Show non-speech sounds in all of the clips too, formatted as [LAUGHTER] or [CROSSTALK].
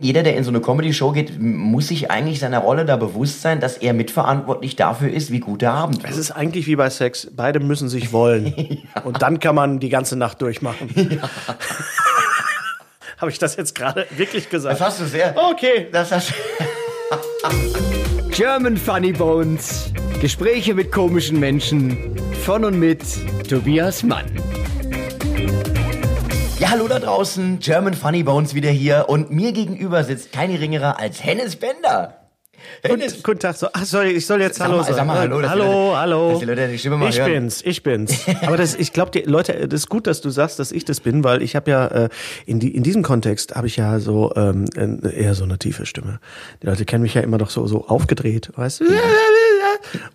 Jeder, der in so eine Comedy-Show geht, muss sich eigentlich seiner Rolle da bewusst sein, dass er mitverantwortlich dafür ist, wie gut der Abend wird. Es ist eigentlich wie bei Sex. Beide müssen sich wollen. [LAUGHS] Und dann kann man die ganze Nacht durchmachen. [LAUGHS] Habe ich das jetzt gerade wirklich gesagt? Das hast du sehr. Okay. Das hast [LAUGHS] German Funny Bones. Gespräche mit komischen Menschen. Von und mit Tobias Mann. Ja, hallo da draußen. German Funny Bones wieder hier. Und mir gegenüber sitzt kein geringerer als Hennes Bender. Hennes. Guten, guten Tag. So, ach, sorry, ich soll jetzt Sag Hallo mal- sagen. sag mal Hallo, hallo, Leute- hallo. Leute ich hören. bin's, ich bin's. [LAUGHS] Aber das, ich glaube, die Leute, das ist gut, dass du sagst, dass ich das bin, weil ich habe ja äh, in, die, in diesem Kontext habe ich ja so ähm, äh, eher so eine tiefe Stimme. Die Leute kennen mich ja immer doch so so aufgedreht, weißt du?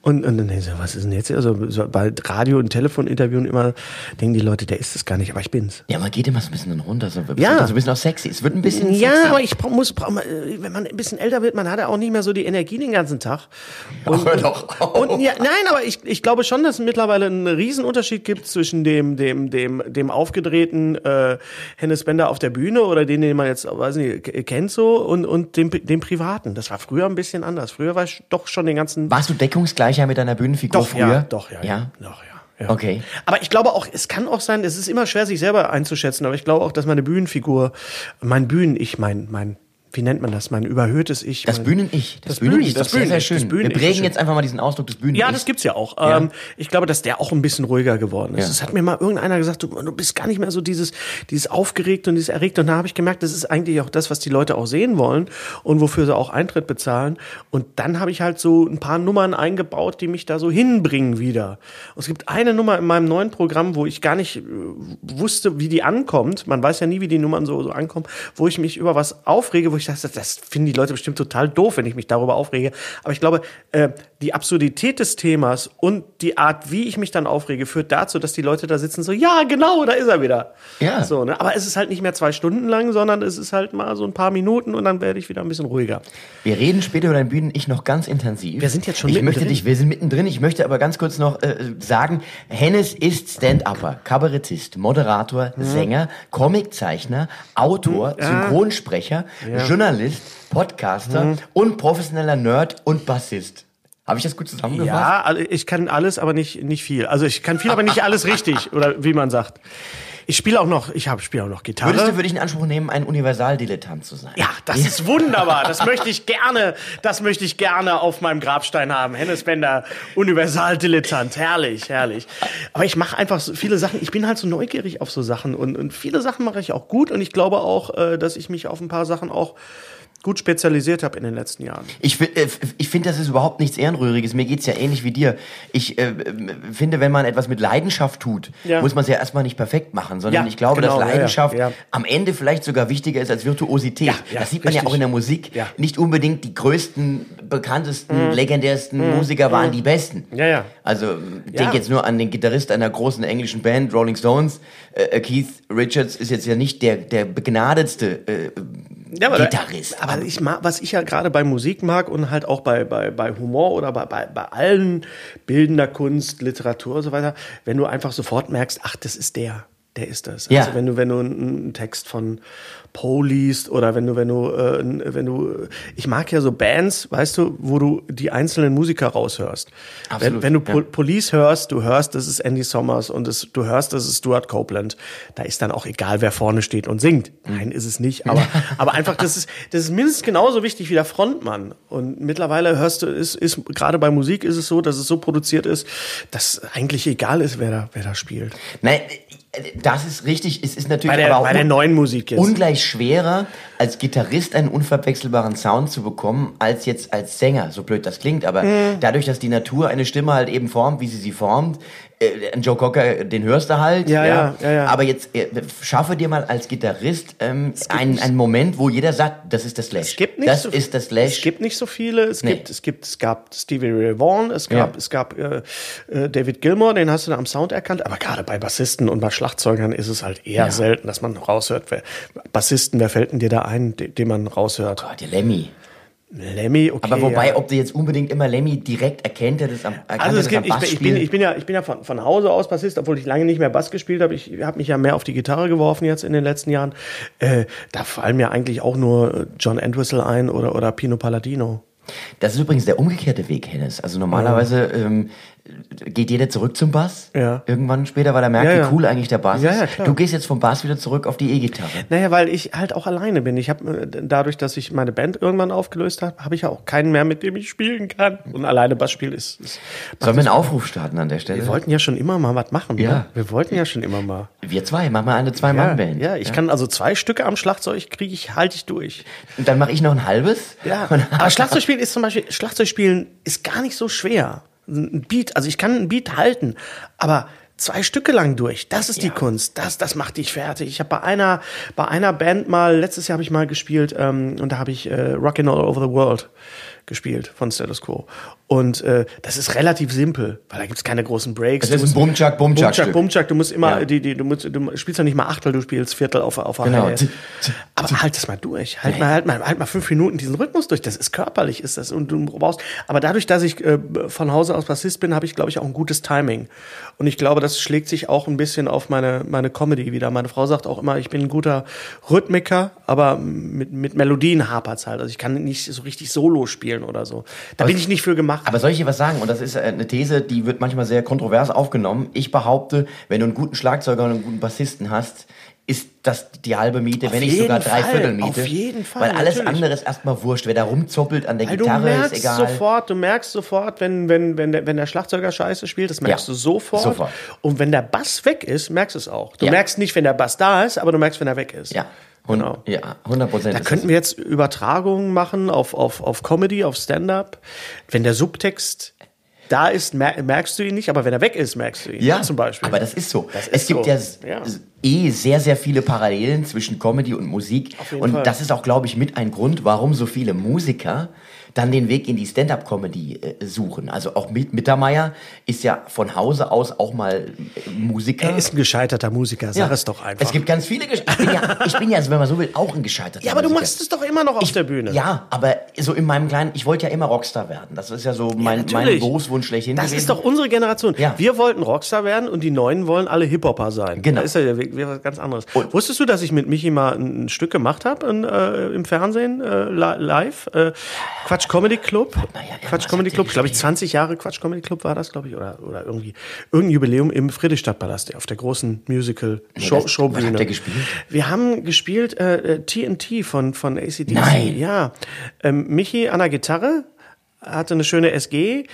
Und, und dann denken sie, was ist denn jetzt? Also so bei Radio- und Telefoninterviewen immer denken die Leute, der ist es gar nicht, aber ich bin's. Ja, man geht immer so ein bisschen runter, so, Ja. so ein bisschen auch sexy. Es wird ein bisschen Ja, sexy. aber ich muss, äh, wenn man ein bisschen älter wird, man hat ja auch nicht mehr so die Energie den ganzen Tag. [LAUGHS] Und, hör doch auf. und ja, nein, aber ich, ich glaube schon, dass es mittlerweile einen Riesenunterschied gibt zwischen dem, dem, dem, dem aufgedrehten äh, Hennes Bender auf der Bühne oder den, den man jetzt, weiß nicht, kennt so und, und dem, dem privaten. Das war früher ein bisschen anders. Früher war ich doch schon den ganzen Warst du deckungsgleicher mit deiner Bühnenfigur doch, früher? ja, doch, ja, Ja? Doch, ja. ja. Okay. Aber ich glaube auch, es kann auch sein, es ist immer schwer, sich selber einzuschätzen, aber ich glaube auch, dass meine Bühnenfigur, mein Bühnen-Ich, mein, mein, wie nennt man das, mein überhöhtes Ich. Das Bühnen-Ich. Das, Das Bühnen-Ich Bühnen- ist das doch sehr, sehr schön. das Bühnen-Ich Wir prägen jetzt einfach mal diesen Ausdruck des Bühnen-Ich. Ja, das gibt's ja auch. Ja. Ähm, ich glaube, dass der auch ein bisschen ruhiger geworden ist. Ja. Es hat mir mal irgendeiner gesagt, du, du bist gar nicht mehr so dieses, dieses aufgeregt und dieses erregt. Und da habe ich gemerkt, das ist eigentlich auch das, was die Leute auch sehen wollen und wofür sie auch Eintritt bezahlen. Und dann habe ich halt so ein paar Nummern eingebaut, die mich da so hinbringen wieder. Und es gibt eine Nummer in meinem neuen Programm, wo ich gar nicht äh, wusste, wie die ankommt. Man weiß ja nie, wie die Nummern so, so ankommen, wo ich mich über was aufrege, wo ich dachte, das finden die Leute bestimmt total doof, wenn ich mich darüber aufrege. Aber ich glaube, äh, die Absurdität des Themas und die Art, wie ich mich dann aufrege, führt dazu, dass die Leute da sitzen so, ja, genau, da ist er wieder. Ja. So, ne? Aber es ist halt nicht mehr zwei Stunden lang, sondern es ist halt mal so ein paar Minuten und dann werde ich wieder ein bisschen ruhiger. Wir reden später über dein Bühnen-Ich noch ganz intensiv. Wir sind jetzt schon Ich möchte mittendrin. dich, wir sind mittendrin. Ich möchte aber ganz kurz noch äh, sagen, Hennes ist Stand-Upper, Kabarettist, Moderator, Sänger, Comiczeichner, Autor, Synchronsprecher, Journalist, Podcaster und professioneller Nerd und Bassist. Habe ich das gut zusammengefasst? Ja, also ich kann alles, aber nicht, nicht viel. Also ich kann viel, aber nicht alles richtig, [LAUGHS] oder wie man sagt. Ich spiele auch noch, ich habe spiele auch noch Gitarre. Würdest du für dich in Anspruch nehmen, ein Universaldilettant zu sein? Ja, das ist wunderbar. Das möchte ich gerne, das möchte ich gerne auf meinem Grabstein haben. Hennes Bender, Universaldilettant. Herrlich, herrlich. Aber ich mache einfach so viele Sachen. Ich bin halt so neugierig auf so Sachen und, und viele Sachen mache ich auch gut und ich glaube auch, äh, dass ich mich auf ein paar Sachen auch gut spezialisiert habe in den letzten Jahren. Ich, äh, ich finde, das ist überhaupt nichts Ehrenrühriges. Mir geht's ja ähnlich wie dir. Ich äh, finde, wenn man etwas mit Leidenschaft tut, Ja. muss man es ja erstmal nicht perfekt machen, sondern Ja, ich glaube, genau, dass ja, ja, Leidenschaft ja. am Ende vielleicht sogar wichtiger ist als Virtuosität. Ja, ja, das sieht man ja richtig. auch in der Musik. Ja. Nicht unbedingt die größten, bekanntesten, legendärsten Musiker waren die besten. Mhm. Ja, ja. Also denk Ja. jetzt nur an den Gitarrist einer großen englischen Band, Rolling Stones. Äh, Keith Richards ist jetzt ja nicht der, der begnadetste äh, Ja, aber, Gitarrist. aber ich mag, was ich ja gerade bei Musik mag und halt auch bei, bei, bei Humor oder bei, bei, bei allen bildender Kunst, Literatur und so weiter, wenn du einfach sofort merkst, ach, das ist der, der ist das. Ja. Also wenn du, wenn du einen, Text von Poe liest oder wenn du, wenn du, äh, wenn du, ich mag ja so Bands, weißt du, wo du die einzelnen Musiker raushörst. Absolut, wenn, wenn du ja. Police hörst, du hörst, das ist Andy Sommers und es, du hörst, das ist Stuart Copeland. Da ist dann auch egal, wer vorne steht und singt. Nein, ist es nicht. Aber, [LAUGHS] aber einfach, das ist, das ist mindestens genauso wichtig wie der Frontmann. Und mittlerweile hörst du, ist, ist, gerade bei Musik ist es so, dass es so produziert ist, dass eigentlich egal ist, wer da, wer da spielt. Nein, das ist richtig. Es ist natürlich Bei der, aber auch bei der neuen Musik jetzt. ungleich schwerer, als Gitarrist einen unverwechselbaren Sound zu bekommen, als jetzt als Sänger. So blöd das klingt, aber Mhm. dadurch, dass die Natur eine Stimme halt eben formt, wie sie sie formt, äh, Joe Cocker, den hörst du halt. Ja, ja, ja, ja. Aber jetzt äh, schaffe dir mal als Gitarrist ähm, einen, einen Moment, wo jeder sagt, das ist das Slash. Es gibt nicht das so, ist das Slash. Es gibt nicht so viele. Es Nee. gibt, es gibt, es gab Stevie Ray Vaughan, es gab, es gab äh, äh, David Gilmour, den hast du da am Sound erkannt. Aber gerade bei Bassisten und bei Schlagzeugern ist es halt eher selten, dass man raushört. Wer, Bassisten, wer fällt denn dir da ein, den, den man raushört? Gott, der Lemmy. Lemmy, okay. Aber wobei, ja. ob du jetzt unbedingt immer Lemmy direkt erkennt, der das am, Also es gibt, ich, ich, bin, ich, bin ja, ich bin ja von, von Hause aus Bassist, obwohl ich lange nicht mehr Bass gespielt habe. Ich habe mich ja mehr auf die Gitarre geworfen jetzt in den letzten Jahren. Äh, da fallen mir eigentlich auch nur John Entwistle ein oder, oder Pino Palladino. Das ist übrigens der umgekehrte Weg, Hennes. Also normalerweise ähm, geht jeder zurück zum Bass. Ja. Irgendwann später, weil er merkt, Ja, ja. wie cool eigentlich der Bass ist. Du gehst jetzt vom Bass wieder zurück auf die E-Gitarre. Naja, weil ich halt auch alleine bin. Ich habe dadurch, dass ich meine Band irgendwann aufgelöst habe, habe ich ja auch keinen mehr, mit dem ich spielen kann. Und alleine Bass spielen ist. ist Sollen wir einen Aufruf starten an der Stelle? wir wollten ja schon immer mal was machen. Ja. Ne? Wir wollten ja schon immer mal. Wir zwei, machen wir eine Zwei-Mann-Band. ja, ich kann also zwei Stücke am Schlagzeug kriege ich, halte ich durch. Und dann mache ich noch ein halbes. Ja, aber Schlagzeugspielen ist zum Beispiel, Schlagzeugspielen ist gar nicht so schwer. Ein Beat, also ich kann einen Beat halten, aber zwei Stücke lang durch, das ist die Kunst, das, das macht dich fertig. Ich habe bei einer, bei einer Band mal, letztes Jahr habe ich mal gespielt ähm, und da habe ich äh, Rockin' All Over the World gespielt von Status Quo. Und äh, das ist relativ simpel, weil da gibt's keine großen Breaks. Das ist ein Bumchak, Bumchak Bumchak. Bumchak, du musst immer, Ja. die, die, du, musst, du spielst ja nicht mal Achtel, du spielst Viertel auf, auf Genau. Hi-Hat. Aber halt das mal durch. Halt mal, halt mal, halt mal fünf Minuten diesen Rhythmus durch. Das ist körperlich, ist das. Und du brauchst, aber dadurch, dass ich äh, von Hause aus Bassist bin, habe ich, glaube ich, auch ein gutes Timing. Und ich glaube, das schlägt sich auch ein bisschen auf meine, meine Comedy wieder. Meine Frau sagt auch immer, ich bin ein guter Rhythmiker, aber mit, mit Melodien hapert's halt. Also ich kann nicht so richtig Solo spielen oder so. Da bin ich nicht für gemacht. Aber soll ich dir was sagen? Und das ist äh, eine These, die wird manchmal sehr kontrovers aufgenommen. Ich behaupte, wenn du einen guten Schlagzeuger und einen guten Bassisten hast, ist das die halbe Miete, Auf wenn nicht sogar drei Fall, Viertel Miete. auf jeden Fall, Weil alles natürlich. andere ist erstmal wurscht. Wer da rumzoppelt an der Weil du Gitarre, merkst ist egal. sofort, du merkst sofort, wenn, wenn, wenn, der, wenn der Schlagzeuger scheiße spielt, das merkst Ja, du sofort. sofort. Und wenn der Bass weg ist, merkst du es auch. Du Ja. merkst nicht, wenn der Bass da ist, aber du merkst, wenn er weg ist. Ja, Genau. ja 100 Prozent. Da könnten wir jetzt Übertragungen machen auf, auf, auf Comedy, auf Stand-up. Wenn der Subtext da ist, mer merkst du ihn nicht, aber wenn er weg ist, merkst du ihn. Ja, zum Beispiel. aber das ist so. Das ist es gibt so. ja, Ja. eh sehr, sehr viele Parallelen zwischen Comedy und Musik. Und Fall. das ist auch, glaube ich, mit ein Grund, warum so viele Musiker dann den Weg in die Stand-up-Comedy äh, suchen. Also auch mit Mittermeier ist ja von Hause aus auch mal äh, Musiker. er ist ein gescheiterter Musiker, sag es doch einfach. Es gibt ganz viele. Gesch ich bin ja, ich bin ja, also wenn man so will, auch ein gescheiterter ja, aber du Musiker. machst es doch immer noch auf der Bühne. Ja, aber so in meinem kleinen, ich wollte ja immer Rockstar werden. Das ist ja so mein, mein natürlich. Berufswunsch schlechthin Das gewesen. ist doch unsere Generation. Ja. Wir wollten Rockstar werden und die Neuen wollen alle Hip-Hopper sein. Genau. Das ist ja wir was ganz anderes. Und- Wusstest du, dass ich mit Michi mal ein, Stück gemacht habe äh, im Fernsehen, äh, li- live? Äh, Quatsch Comedy Club. Na ja, ja, Quatsch Comedy Club, glaube ich, gespielt? 20 Jahre Quatsch Comedy Club war das, glaube ich, oder, oder irgendwie irgendein Jubiläum im Friedrichstadtpalast, auf der großen Musical-Show das- Showbühne. was habt ihr gespielt? Wir haben gespielt äh, äh, TNT von, von ACDC. Nein. Ja. Ähm, Michi an der Gitarre, hatte eine schöne SG,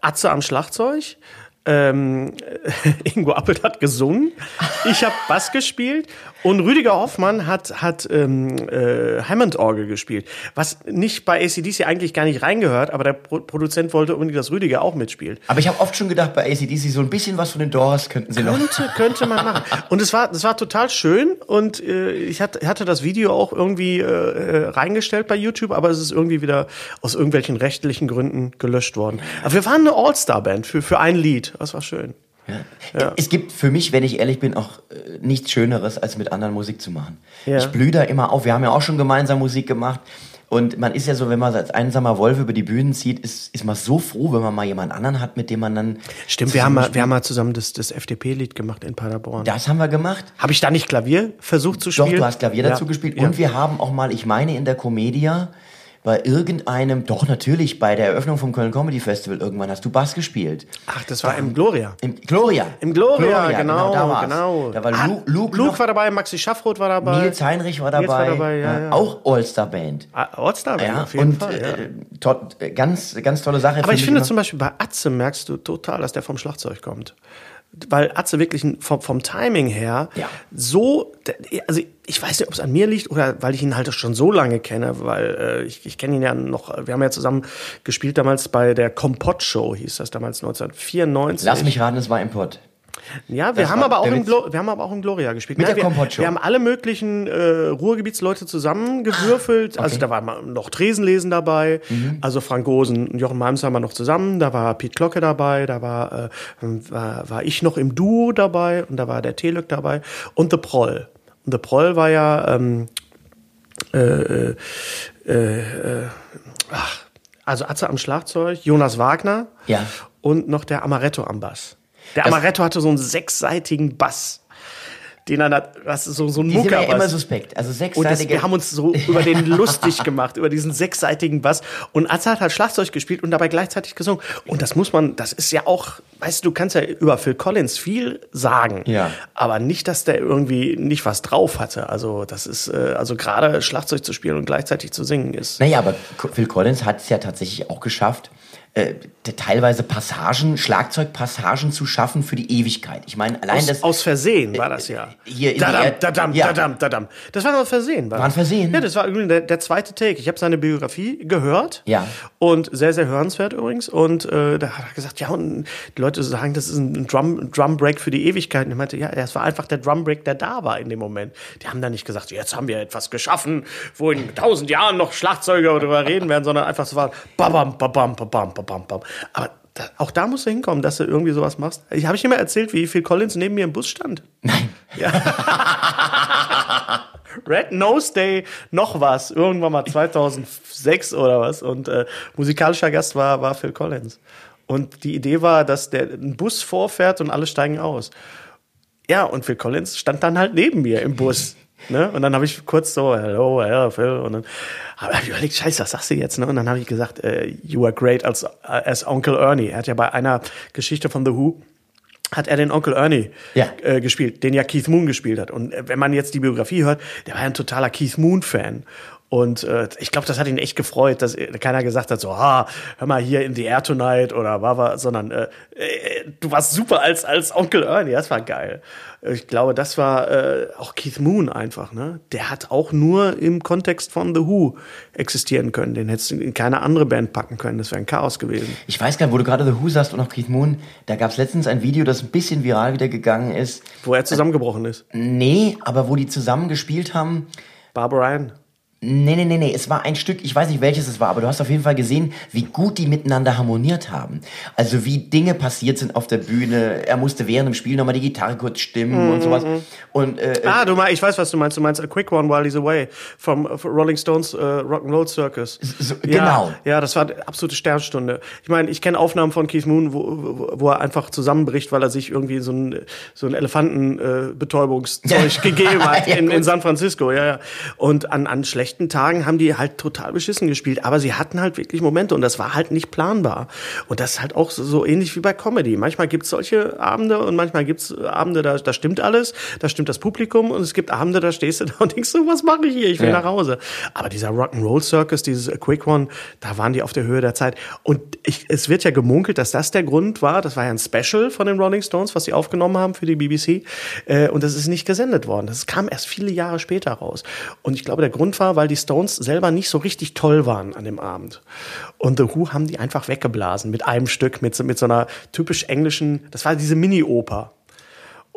Atze am Schlagzeug. Ähm, [LAUGHS] Ingo Appelt hat gesungen, ich habe Bass gespielt und Rüdiger Hoffmann hat, hat ähm, äh, Hammond-Orgel gespielt, was nicht bei ACDC eigentlich gar nicht reingehört, aber der Pro Produzent wollte unbedingt, dass Rüdiger auch mitspielt. Aber ich habe oft schon gedacht, bei ACDC so ein bisschen was von den Doors könnten sie noch. Könnte, könnte man machen. Und es war, das war total schön und äh, ich hatte, hatte das Video auch irgendwie äh, äh, reingestellt bei YouTube, aber es ist irgendwie wieder aus irgendwelchen rechtlichen Gründen gelöscht worden. Aber wir waren eine All-Star-Band für, für ein Lied. Das war schön. Es gibt für mich, wenn ich ehrlich bin, auch äh, nichts Schöneres, als mit anderen Musik zu machen. Ja. Ich blühe da immer auf. Wir haben ja auch schon gemeinsam Musik gemacht. Und man ist ja so, wenn man als einsamer Wolf über die Bühnen zieht, ist, ist man so froh, wenn man mal jemand anderen hat, mit dem man dann. Stimmt, wir haben, mal, zusammen wir haben mal zusammen das, das FDP-Lied gemacht in Paderborn. Das haben wir gemacht. Habe ich da nicht Klavier versucht zu Doch, spielen? du hast Klavier Ja. dazu gespielt. Ja. Und wir haben auch mal, ich meine, in der Comedia bei irgendeinem, doch natürlich, bei der Eröffnung vom Köln Comedy Festival irgendwann hast du Bass gespielt. Ach, das war im Gloria. Im Gloria. Im Gloria, genau, da war's. genau. Da war Ah, Lu, Luke, Luke noch, war dabei, Maxi Schaffroth war dabei. Nils Heinrich war dabei. War dabei, ja, ja. Auch All-Star-Band. Ah, All-Star, Ja, auf jeden und Fall. Äh, äh, ganz, ganz tolle Sache. Aber ich finde immer. zum Beispiel bei Atze merkst du total, dass der vom Schlagzeug kommt. Weil Atze wirklich vom, vom Timing her Ja. so, also ich weiß nicht, ob es an mir liegt oder weil ich ihn halt schon so lange kenne, weil äh, ich, ich kenne ihn ja noch, wir haben ja zusammen gespielt damals bei der Kompott Show, hieß das damals 1994. Lass mich raten, es war im Pott. Ja, wir Das haben, aber auch. Glo wir haben aber auch im Gloria gespielt. Mit Nein, der wir, wir haben alle möglichen äh, Ruhrgebietsleute zusammengewürfelt. Also da war noch Tresenlesen dabei, Mhm. also Frank Gosen und Jochen Malms haben wir noch zusammen. Da war Piet Glocke dabei, da war, äh, war, war ich noch im Duo dabei und da war der Telük dabei und The Proll. Und The Proll war ja ähm, äh, äh, äh, ach, also Atze am Schlagzeug, Jonas Wagner Ja. und noch der Amaretto am Bass. Der Das- Amaretto hatte so einen sechsseitigen Bass. Den er hat, was ist so, so ein sind ja immer suspekt. Also Und das, sechsseitige. wir haben uns so über den lustig gemacht, über diesen sechsseitigen Bass. Und Atze hat halt Schlagzeug gespielt und dabei gleichzeitig gesungen. Und das muss man, das ist ja auch, weißt du, du kannst ja über Phil Collins viel sagen. Ja. Aber nicht, dass der irgendwie nicht was drauf hatte. Also, das ist, äh, also gerade Schlagzeug zu spielen und gleichzeitig zu singen ist. Naja, aber Phil Collins hat es ja tatsächlich auch geschafft, äh, teilweise Passagen, Schlagzeugpassagen zu schaffen für die Ewigkeit. Ich meine, allein Aus, das aus Versehen war das ja. hier in dadam, Erd- dadam, Ja. dadam, dadam. Das war aus Versehen. War ein Versehen? Ja, das war der, der zweite Take. Ich habe seine Biografie gehört. Ja. Und sehr, sehr hörenswert übrigens. Und äh, da hat er gesagt, ja, und die Leute sagen, das ist ein Drum, Drum Break für die Ewigkeit. Und ich meinte, ja, das war einfach der Drum Break, der da war in dem Moment. Die haben da nicht gesagt, jetzt haben wir etwas geschaffen, wo in tausend Jahren noch Schlagzeuger darüber reden werden, sondern einfach so war, babam, babam, babam, babam, babam. Aber da, auch da musst du hinkommen, dass du irgendwie sowas machst. Ich habe ich dir mal erzählt, wie Phil Collins neben mir im Bus stand. Nein. [LAUGHS] Red Nose Day, noch was, irgendwann mal 2006 oder was. Und äh, musikalischer Gast war, war Phil Collins. Und die Idee war, dass der ein Bus vorfährt und alle steigen aus. Ja, und Phil Collins stand dann halt neben mir im Bus. Ne? Und dann habe ich kurz so, hello, hello, Phil. Und dann habe ich überlegt, scheiße, was sagst du jetzt? Ne? Und dann habe ich gesagt, äh, you are great als, as Uncle Ernie. Er hat ja bei einer Geschichte von The Who hat er den Onkel Ernie Ja. äh, gespielt, den ja Keith Moon gespielt hat. Und äh, wenn man jetzt die Biografie hört, der war ja ein totaler Keith Moon-Fan. Und äh, ich glaube, das hat ihn echt gefreut, dass äh, keiner gesagt hat, so, ah, hör mal hier in the Air Tonight oder war sondern äh, äh, du warst super als, als Onkel Ernie, das war geil. Ich glaube, das war äh, auch Keith Moon einfach, ne? Der hat auch nur im Kontext von The Who existieren können. Den hättest du in keine andere Band packen können. Das wäre ein Chaos gewesen. Ich weiß gar nicht, wo du gerade The Who sagst und auch Keith Moon, da gab es letztens ein Video, das ein bisschen viral wieder gegangen ist. Wo er zusammengebrochen ist. Nee, aber wo die zusammen gespielt haben. Barbara Ryan. Nee, nee, nee, nee, es war ein Stück, ich weiß nicht welches es war, aber du hast auf jeden Fall gesehen, wie gut die miteinander harmoniert haben. Also wie Dinge passiert sind auf der Bühne. Er musste während dem Spiel nochmal die Gitarre kurz stimmen und sowas. Und äh, äh, Ah, du meinst, ich weiß, was du meinst. Du meinst A Quick One While He's Away vom äh, Rolling Stones äh, Rock'n'Roll Circus. So, ja, genau. Ja, das war eine absolute Sternstunde. Ich meine, ich kenne Aufnahmen von Keith Moon, wo, wo, er einfach zusammenbricht, weil er sich irgendwie so ein, so ein Elefantenbetäubungszeug äh, [LAUGHS] gegeben hat [LAUGHS] Ja, in, in. San Francisco. Ja, ja. Und an, an schlechten Tagen haben die halt total beschissen gespielt. Aber sie hatten halt wirklich Momente und das war halt nicht planbar. Und das ist halt auch so, so ähnlich wie bei Comedy. Manchmal gibt's solche Abende und manchmal gibt's Abende, da, da stimmt alles, da stimmt das Publikum und es gibt Abende, da stehst du da und denkst so, was mache ich hier? Ich will Ja. nach Hause. Aber dieser Rock'n'Roll Circus, dieses A Quick One, da waren die auf der Höhe der Zeit. Und ich, es wird ja gemunkelt, dass das der Grund war. Das war ja ein Special von den Rolling Stones, was sie aufgenommen haben für die BBC. Äh, und das ist nicht gesendet worden. Das kam erst viele Jahre später raus. Und ich glaube, der Grund war, weil die Stones selber nicht so richtig toll waren an dem Abend. Und The Who haben die einfach weggeblasen mit einem Stück, mit, mit so einer typisch englischen, das war diese Mini-Oper.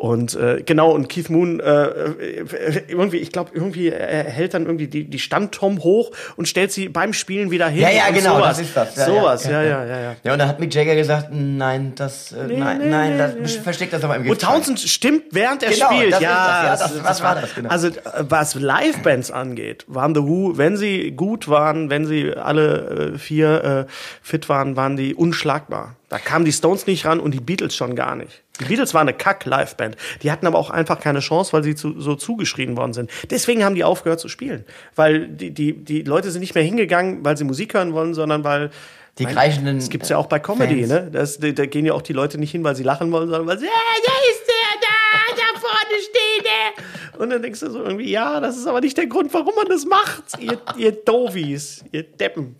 Und äh, genau, und Keith Moon, äh, äh, irgendwie, ich glaube, irgendwie, er hält dann irgendwie die, die Standtom hoch und stellt sie beim Spielen wieder hin. ja, ja, und genau, sowas. das ist das. Ja, sowas, ja, ja, ja, ja. Ja, und dann hat Mick Jagger gesagt, nein, das, äh, nein, nee, nein, nee, das, nee. versteckt das aber im Und Gift. Townsend stimmt, während er Genau, spielt. das ist ja, das, ja, das- was war das, genau. Also, äh, was Live-Bands angeht, waren The Who, wenn sie gut waren, wenn sie alle äh, vier äh, fit waren, waren die unschlagbar. Da kamen die Stones nicht ran und die Beatles schon gar nicht. Die Beatles waren eine Kack-Live-Band. Die hatten aber auch einfach keine Chance, weil sie zu, so zugeschrien worden sind. Deswegen haben die aufgehört zu spielen. Weil die, die, die Leute sind nicht mehr hingegangen, weil sie Musik hören wollen, sondern weil Die Mein- kreischenden, Das gibt's ja auch bei Comedy, Fans. ne? Das, da, da gehen ja auch die Leute nicht hin, weil sie lachen wollen, sondern weil sie, ah, da ist der, da, da vorne steht der. Und dann denkst du so irgendwie, ja, das ist aber nicht der Grund, warum man das macht, ihr, ihr Dovies, ihr Deppen.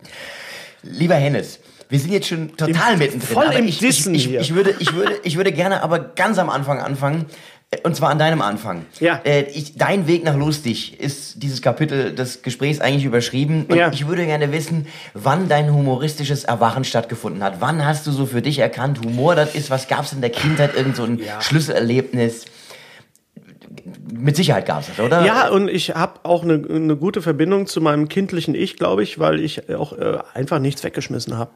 Lieber Hennes, wir sind jetzt schon total Im- mittendrin. voll im ich, Dissen ich, ich, hier. ich, würde, ich, würde, ich würde gerne aber ganz am Anfang anfangen. äh, Und zwar an deinem Anfang. Ja. Äh, ich, dein Weg nach lustig ist dieses Kapitel des Gesprächs eigentlich überschrieben. Und Ja. ich würde gerne wissen, wann dein humoristisches Erwachen stattgefunden hat. Wann hast du so für dich erkannt, Humor das ist, was gab's in der Kindheit, irgend so ein Schlüsselerlebnis? Mit Sicherheit gab's das, oder? Ja, und ich habe auch eine, eine gute Verbindung zu meinem kindlichen Ich, glaube ich, weil ich auch äh, einfach nichts weggeschmissen habe.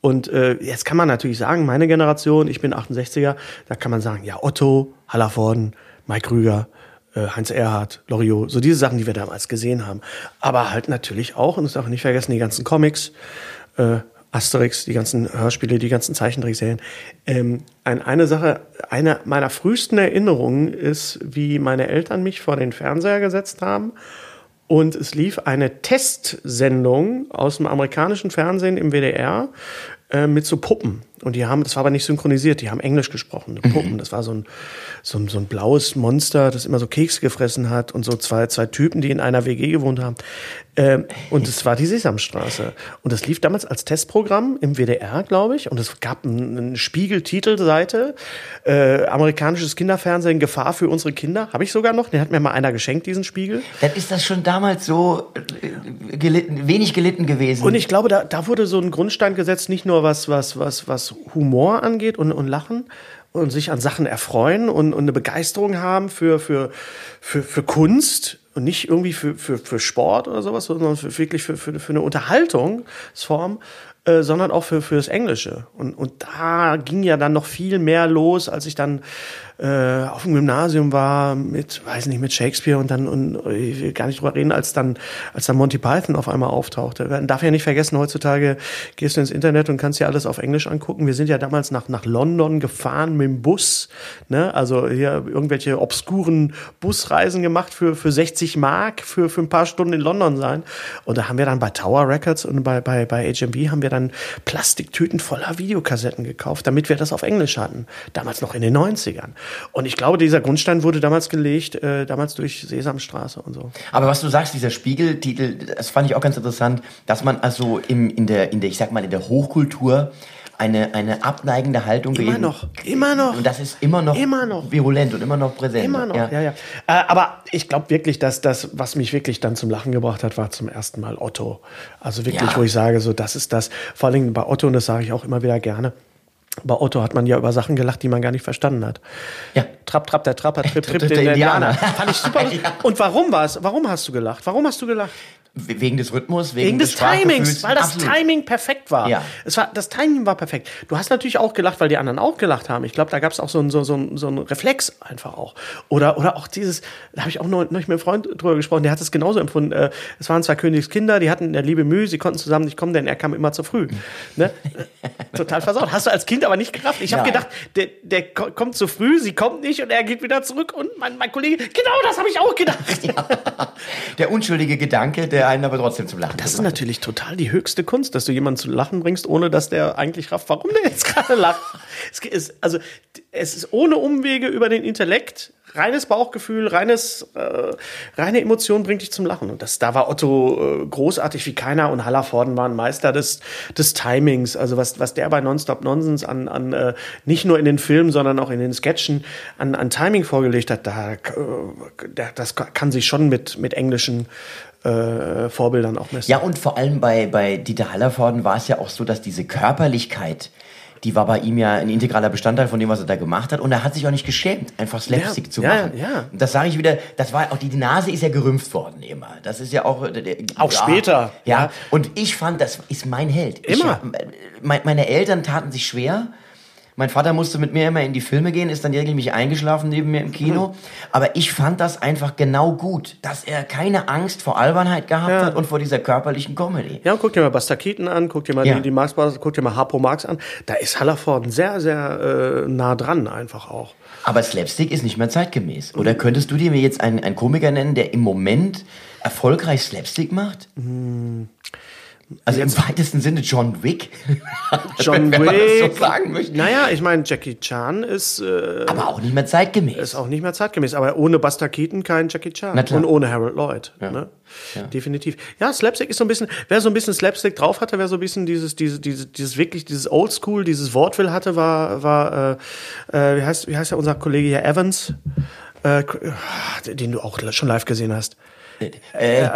Und äh, jetzt kann man natürlich sagen, meine Generation, ich bin 68er, da kann man sagen, ja, Otto, Hallervorden, Mike Krüger, äh, Heinz Erhardt, Loriot, so diese Sachen, die wir damals gesehen haben. Aber halt natürlich auch, und das darf man nicht vergessen, die ganzen Comics, äh, Asterix, die ganzen Hörspiele, die ganzen Zeichentrickserien. Ähm, ein, eine Sache, eine meiner frühesten Erinnerungen ist, wie meine Eltern mich vor den Fernseher gesetzt haben und es lief eine Testsendung aus dem amerikanischen Fernsehen im WDR äh, mit so Puppen. Und die haben, das war aber nicht synchronisiert, die haben Englisch gesprochen, Puppen. Das war so ein, so ein, so ein blaues Monster, das immer so Keks gefressen hat und so zwei, zwei Typen, die in einer WG gewohnt haben. Ähm, und es war die Sesamstraße. Und das lief damals als Testprogramm im WDR, glaube ich. Und es gab eine ein Spiegel-Titelseite, äh, amerikanisches Kinderfernsehen, Gefahr für unsere Kinder. Habe ich sogar noch, den hat mir mal einer geschenkt, diesen Spiegel. Dann ist das schon damals so äh, gelitten, wenig gelitten gewesen. Und ich glaube, da, da wurde so ein Grundstein gesetzt, nicht nur was, was, was, was Humor angeht und, und Lachen und sich an Sachen erfreuen und, und eine Begeisterung haben für, für, für, für Kunst und nicht irgendwie für, für, für Sport oder sowas, sondern für, wirklich für, für, für eine Unterhaltungsform, äh, sondern auch für, für das Englische. Und, und da ging ja dann noch viel mehr los, als ich dann äh, auf dem Gymnasium war mit, weiß nicht, mit Shakespeare und dann und ich will gar nicht drüber reden, als dann als dann Monty Python auf einmal auftauchte. Man darf ja nicht vergessen, heutzutage gehst du ins Internet und kannst dir alles auf Englisch angucken. Wir sind ja damals nach nach London gefahren mit dem Bus, ne? Also hier irgendwelche obskuren Busreisen gemacht für für 60 Mark für für ein paar Stunden in London sein und da haben wir dann bei Tower Records und bei bei bei HMV haben wir dann Plastiktüten voller Videokassetten gekauft, damit wir das auf Englisch hatten. Damals noch in den 90ern. Und ich glaube, dieser Grundstein wurde damals gelegt, äh, damals durch Sesamstraße und so. Aber was du sagst, dieser Spiegeltitel, das fand ich auch ganz interessant, dass man also im, in der, in der, ich sag mal, in der Hochkultur eine, eine abneigende Haltung Immer gegen- noch, immer noch. Und das ist immer noch, Immer noch. virulent und immer noch präsent. Immer noch, ja, ja. Äh, aber ich glaube wirklich, dass das, was mich wirklich dann zum Lachen gebracht hat, war zum ersten Mal Otto. Also wirklich, Ja. wo ich sage, so das ist das. Vor allen Dingen bei Otto, und das sage ich auch immer wieder gerne. Bei Otto hat man ja über Sachen gelacht, die man gar nicht verstanden hat. Ja. Trapp, trapp, der Trapper, [LAUGHS] tripp, tripp, der, Indianer. Indianer. Fand ich super. [LAUGHS] Ja. Und warum war es? Warum hast du gelacht? Warum hast du gelacht? Wegen des Rhythmus, wegen, Wegen des Sprachgefühls. Timings, weil das Absolut. Timing perfekt war. Ja. Es war. Das Timing war perfekt. Du hast natürlich auch gelacht, weil die anderen auch gelacht haben. Ich glaube, da gab es auch so einen so, so, ein- so einen Reflex einfach auch. Oder, oder auch dieses, da habe ich auch noch, noch mit einem Freund drüber gesprochen, der hat es genauso empfunden. Äh, Es waren zwei Königskinder, die hatten in der Liebe Mühe, sie konnten zusammen nicht kommen, denn er kam immer zu früh. Ne? Äh, Total versaut. Hast du als Kind aber nicht gerafft. Ich habe gedacht, der, der ko- kommt zu früh, sie kommt nicht und er geht wieder zurück. Und mein, mein Kollege, genau das habe ich auch gedacht. [LAUGHS] Der unschuldige Gedanke, der einen aber trotzdem zum Lachen Das ist natürlich total die höchste Kunst, dass du jemanden zu lachen bringst, ohne dass der eigentlich rafft, warum der jetzt gerade lacht. [LAUGHS] Es ist, also, es ist ohne Umwege über den Intellekt, reines Bauchgefühl, reines, äh, reine Emotion bringt dich zum Lachen. Und das, da war Otto äh, großartig wie keiner und Hallervorden war ein Meister des, des Timings. Also was, was der bei Nonstop Nonsense an, an äh, nicht nur in den Filmen, sondern auch in den Sketchen an, an Timing vorgelegt hat, da, äh, da, das kann sich schon mit, mit englischen äh, Vorbildern auch messen. Ja, und vor allem bei, bei Dieter Hallervorden war es ja auch so, dass diese Körperlichkeit, die war bei ihm ja ein integraler Bestandteil von dem, was er da gemacht hat. Und er hat sich auch nicht geschämt, einfach Slapstick Ja, zu ja, machen. ja. Und das sage ich wieder, das war auch, die Nase ist ja gerümpft worden immer. Das ist ja auch... äh, der- Auch später, Ja. ja. Und ich fand, das ist mein Held. Immer. Ich, äh, mein, meine Eltern taten sich schwer. Mein Vater musste mit mir immer in die Filme gehen, ist dann regelmäßig eingeschlafen neben mir im Kino. Mhm. [LAUGHS] Aber ich fand das einfach genau gut, dass er keine Angst vor Albernheit gehabt Ja. hat und vor dieser körperlichen Comedy. Ja, und guck dir mal Buster Keaton an, guck dir mal Ja. die, die Marx Brothers, guck dir mal Harpo Marx an. Da ist Hallervorden sehr, sehr äh, nah dran einfach auch. Aber Slapstick ist nicht mehr zeitgemäß. Oder könntest du dir mir jetzt einen, einen Komiker nennen, der im Moment erfolgreich Slapstick macht? Also im weitesten Sinne John Wick. [LAUGHS] John wenn man das Wick. so sagen möchte. Naja, ich meine, Jackie Chan ist, äh, Aber auch nicht mehr zeitgemäß. ist auch nicht mehr zeitgemäß. Aber ohne Buster Keaton kein Jackie Chan. Und ohne Harold Lloyd. Ne? Definitiv. Ja, Slapstick ist so ein bisschen, wer so ein bisschen Slapstick drauf hatte, wer so ein bisschen dieses, dieses, dieses, dieses wirklich, dieses Oldschool, dieses Wortwill hatte, war, war, äh, äh, wie heißt, wie heißt ja unser Kollege hier, Evans, äh, den du auch schon live gesehen hast. Äh,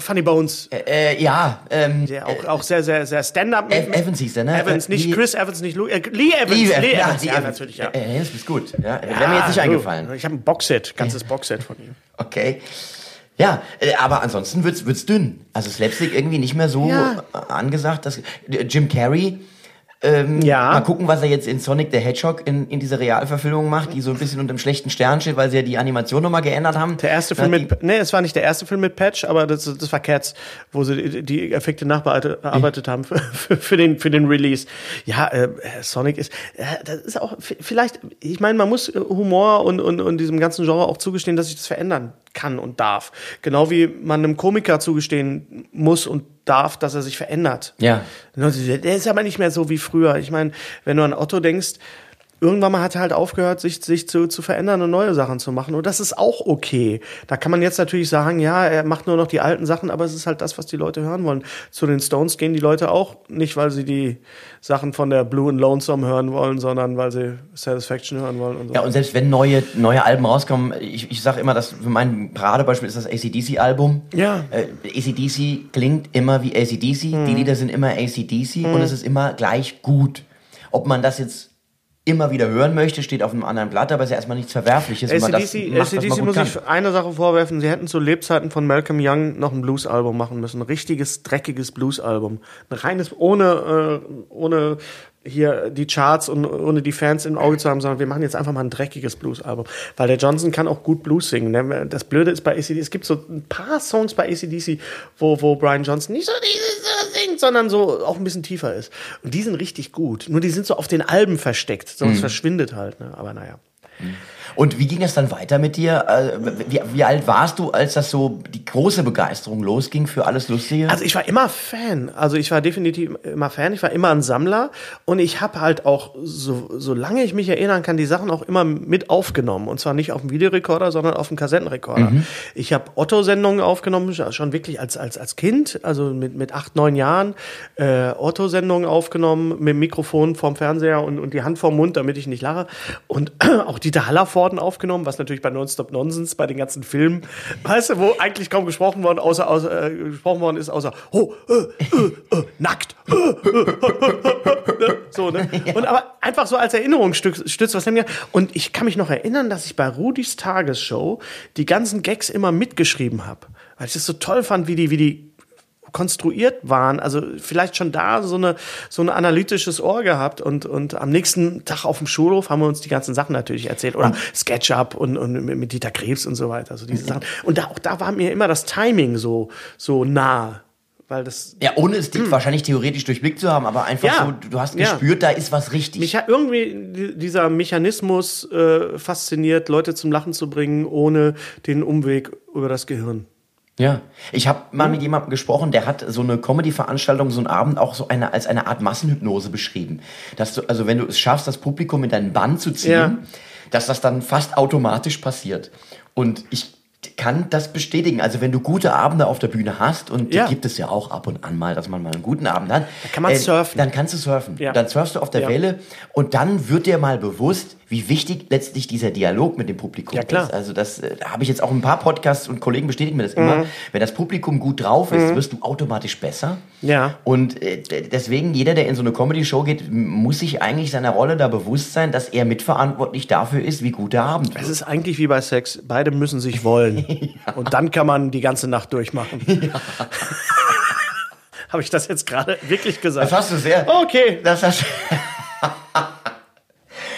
Funny Bones, äh, ja, ähm, der auch, auch sehr, sehr, sehr Stand-up. Ev- Evans hieß der, ne? Evans, Äh, nicht Lee- Chris Evans, nicht Lou, äh, Lee Evans. Lee, Lee ja, Evans, ja, Evans. natürlich, ja. Äh, das ist gut. Ja, Wäre mir jetzt nicht eingefallen. Ich habe ein Boxset, ganzes Boxset von ihm. [LAUGHS] Okay. Ja, äh, aber ansonsten wird's, wird's dünn. Also Slapstick irgendwie nicht mehr so Ja. äh, angesagt. Dass, äh, Jim Carrey Ähm, Ja. Mal gucken, was er jetzt in Sonic the Hedgehog in, in dieser Realverfilmung macht, die so ein bisschen unter dem schlechten Stern steht, weil sie ja die Animation nochmal geändert haben. Der erste Film Na, mit, nee, es war nicht der erste Film mit Patch, aber das, das war Cats, wo sie die- Effekte nachbearbeitet haben für, für, für den für den Release. Ja, äh, Sonic ist, äh, das ist auch vielleicht, ich meine, man muss äh, Humor und, und und diesem ganzen Genre auch zugestehen, dass sich das verändern kann und darf. Genau wie man einem Komiker zugestehen muss und darf, dass er sich verändert. Ja. Der ist aber nicht mehr so wie früher. Ich meine, wenn du an Otto denkst, irgendwann mal hat er halt aufgehört, sich, sich zu, zu verändern und neue Sachen zu machen. Und das ist auch okay. Da kann man jetzt natürlich sagen, ja, er macht nur noch die alten Sachen, aber es ist halt das, was die Leute hören wollen. Zu den Stones gehen die Leute auch nicht, weil sie die Sachen von der Blue and Lonesome hören wollen, sondern weil sie Satisfaction hören wollen und so. Ja, und selbst wenn neue, neue Alben rauskommen, ich, ich sage immer, dass für mein Paradebeispiel ist das ACDC-Album. Ja. Äh, ACDC klingt immer wie ACDC, die Lieder sind immer ACDC und es ist immer gleich gut. Ob man das jetzt immer wieder hören möchte, steht auf einem anderen Blatt, aber es ist ja erstmal nichts Verwerfliches, das ACDC, macht, ACDC muss kann. ich eine Sache vorwerfen, sie hätten zu Lebzeiten von Malcolm Young noch ein Blues-Album machen müssen. Ein richtiges, dreckiges Blues-Album. Ein reines, ohne, äh, ohne hier die Charts und ohne die Fans im Auge zu haben, sondern wir machen jetzt einfach mal ein dreckiges Blues-Album. Weil der Johnson kann auch gut Blues singen. ne? Das Blöde ist bei ACDC, es gibt so ein paar Songs bei ACDC, wo, wo Brian Johnson nicht so dieses so singt, sondern so auch ein bisschen tiefer ist. Und die sind richtig gut. Nur die sind so auf den Alben versteckt, sonst verschwindet halt. Ne? Aber naja. Und wie ging es dann weiter mit dir? Äh, Wie, wie alt warst du, als das so die große Begeisterung losging für alles Lustige? Also ich war immer Fan. Also ich war definitiv immer Fan. Ich war immer ein Sammler und ich habe halt auch, so, solange ich mich erinnern kann, die Sachen auch immer mit aufgenommen. Und zwar nicht auf dem Videorekorder, sondern auf dem Kassettenrekorder. Ich habe Otto-Sendungen aufgenommen, schon wirklich als, als, als Kind, also mit, mit acht, neun Jahren. Äh, Otto-Sendungen aufgenommen mit dem Mikrofon vorm Fernseher und, und die Hand vorm Mund, damit ich nicht lache. Und [CLEARS THROAT] auch Dieter Hallervorden aufgenommen, was natürlich bei Nonstop Nonsense, bei den ganzen Filmen, weißt du, wo eigentlich kaum gesprochen worden, außer, außer äh, gesprochen worden ist, außer oh, äh, äh, nackt. Äh, äh, so, ne? Und aber einfach so als Erinnerungsstütz, was haben. Und ich kann mich noch erinnern, dass ich bei Rudis Tagesshow die ganzen Gags immer mitgeschrieben habe. Weil ich das so toll fand, wie die, wie die konstruiert waren, also vielleicht schon da so eine so ein analytisches Ohr gehabt und und am nächsten Tag auf dem Schulhof haben wir uns die ganzen Sachen natürlich erzählt oder SketchUp und und mit Dieter Krebs und so weiter, also diese Sachen und da auch da war mir immer das Timing so so nah, weil das ja, ohne es die wahrscheinlich theoretisch durchblickt zu haben, aber einfach Ja. so, du hast Ja. gespürt, da ist was richtig. mich hat irgendwie di- dieser Mechanismus äh, fasziniert, Leute zum Lachen zu bringen, ohne den Umweg über das Gehirn. Ja, ich habe mal mit jemandem gesprochen, der hat so eine Comedy-Veranstaltung, so einen Abend auch so eine als eine Art Massenhypnose beschrieben. Dass du, also wenn du es schaffst, das Publikum in deinen Bann zu ziehen, Ja. dass das dann fast automatisch passiert. Und ich kann das bestätigen. Also wenn du gute Abende auf der Bühne hast, und Ja. die gibt es ja auch ab und an mal, dass man mal einen guten Abend hat. äh, kann man surfen. Dann kannst du surfen. Ja. Dann surfst du auf der Ja. Welle und dann wird dir mal bewusst, wie wichtig letztlich dieser Dialog mit dem Publikum Ja, klar. ist. Also das äh, habe ich jetzt auch ein paar Podcasts und Kollegen bestätigen mir das immer. Wenn das Publikum gut drauf ist, wirst du automatisch besser. Ja. Und äh, deswegen, jeder, der in so eine Comedy-Show geht, muss sich eigentlich seiner Rolle da bewusst sein, dass er mitverantwortlich dafür ist, wie gut der Abend Es wird. ist eigentlich wie bei Sex. Beide müssen sich wollen. [LAUGHS] Und dann kann man die ganze Nacht durchmachen. [LAUGHS] Habe ich das jetzt gerade wirklich gesagt? Das hast du sehr. Okay. Das hast [LAUGHS]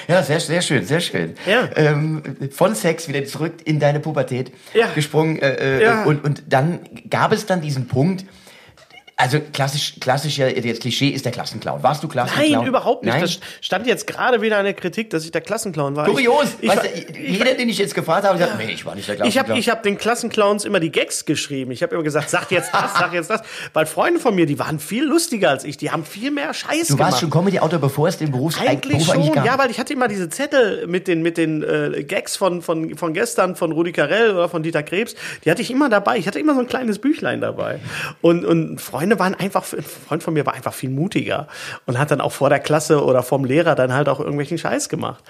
Ja, sehr, sehr schön, sehr schön. Ja. Ähm, von Sex wieder zurück in deine Pubertät Ja. gesprungen. Äh, äh, Ja. und, und dann gab es dann diesen Punkt, also klassisch, klassisch ja, das Klischee ist der Klassenclown. Warst du Klassenclown? Nein, überhaupt nicht. Nein? Das stand jetzt gerade wieder in der Kritik, dass ich der Klassenclown war. Kurios. Ich, ich, weißt du, jeder, den ich jetzt gefragt habe, sagt, nee, ich war nicht der ich Klassenclown. habe ich hab den Klassenclowns immer die Gags geschrieben. Ich habe immer gesagt, sag jetzt das, sag jetzt das. Weil Freunde von mir, die waren viel lustiger als ich. Die haben viel mehr Scheiß du gemacht. warst schon Comedy-Autor, bevor es den Berufs Eigentlich Beruf schon, eigentlich gab. ja, weil ich hatte immer diese Zettel mit den, mit den äh, Gags von, von, von gestern, von Rudi Carell oder von Dieter Krebs, die hatte ich immer dabei. Ich hatte immer so ein kleines Büchlein dabei. Und, und Freunde waren einfach, ein Freund von mir war einfach viel mutiger und hat dann auch vor der Klasse oder vom Lehrer dann halt auch irgendwelchen Scheiß gemacht.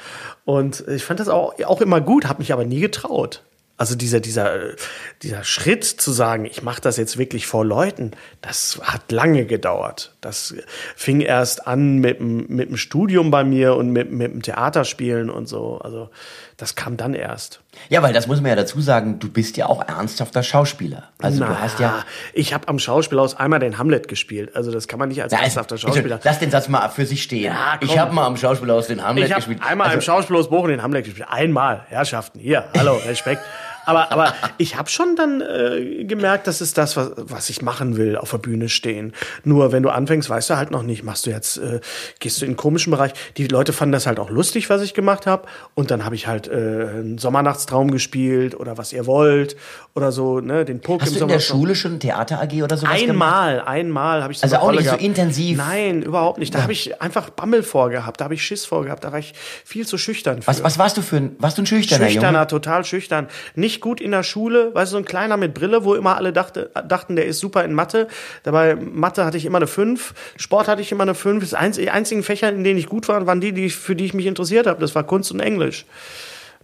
Und ich fand das auch, auch immer gut, habe mich aber nie getraut. Also dieser, dieser, dieser Schritt zu sagen, ich mache das jetzt wirklich vor Leuten, das hat lange gedauert. Das fing erst an mit dem, mit dem Studium bei mir und mit, mit dem Theaterspielen und so. Also das kam dann erst. Ja, weil das muss man ja dazu sagen, du bist ja auch ernsthafter Schauspieler. Also Na, du hast ja. Ich habe am Schauspielhaus einmal den Hamlet gespielt. Also das kann man nicht als Ja, ernsthafter Schauspieler. Lass den Satz mal für sich stehen. Ja, ich habe mal am Schauspielhaus den Hamlet Ich gespielt. einmal Also- im Schauspielhaus Bochum den Hamlet gespielt. Einmal, Herrschaften. Hier, hallo, Respekt. Aber, aber ich habe schon dann äh, gemerkt, das ist das, was, was ich machen will, auf der Bühne stehen. Nur wenn du anfängst, weißt du halt noch nicht, machst du jetzt, äh, gehst du in einen komischen Bereich. Die Leute fanden das halt auch lustig, was ich gemacht habe. Und dann habe ich halt äh, einen Sommernachtstraum gespielt oder was ihr wollt oder so, ne, den Puck Hast im du in der. Schule schon Theater AG oder sowas gemacht? Einmal, einmal habe ich so Also auch Rolle nicht so gehabt. intensiv? Nein, überhaupt nicht. Da habe ich einfach Bammel vorgehabt, da habe ich Schiss vorgehabt, da war ich viel zu schüchtern für. Was, was warst du für ein, warst du ein schüchterner Schüchterner, Junge? total schüchtern. Nicht gut in der Schule, weißt du, so ein kleiner mit Brille, wo immer alle dachte, dachten, der ist super in Mathe. Dabei Mathe hatte ich immer eine 5, Sport hatte ich immer eine 5. Das einz- die einzigen Fächer, in denen ich gut war, waren die, die für die ich mich interessiert habe. Das war Kunst und Englisch.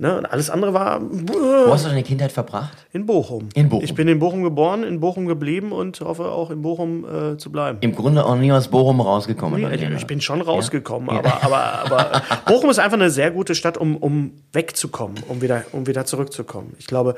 Ne? Und alles andere war Wo hast du deine Kindheit verbracht? in Bochum. In Bochum. Ich bin in Bochum geboren, in Bochum geblieben und hoffe auch in Bochum äh, zu bleiben. Im Grunde auch nie aus Bochum rausgekommen. Ja, Daniela. ich bin schon rausgekommen, aber, aber, aber [LAUGHS] Bochum ist einfach eine sehr gute Stadt, um, um wegzukommen, um wieder, um wieder zurückzukommen. Ich glaube,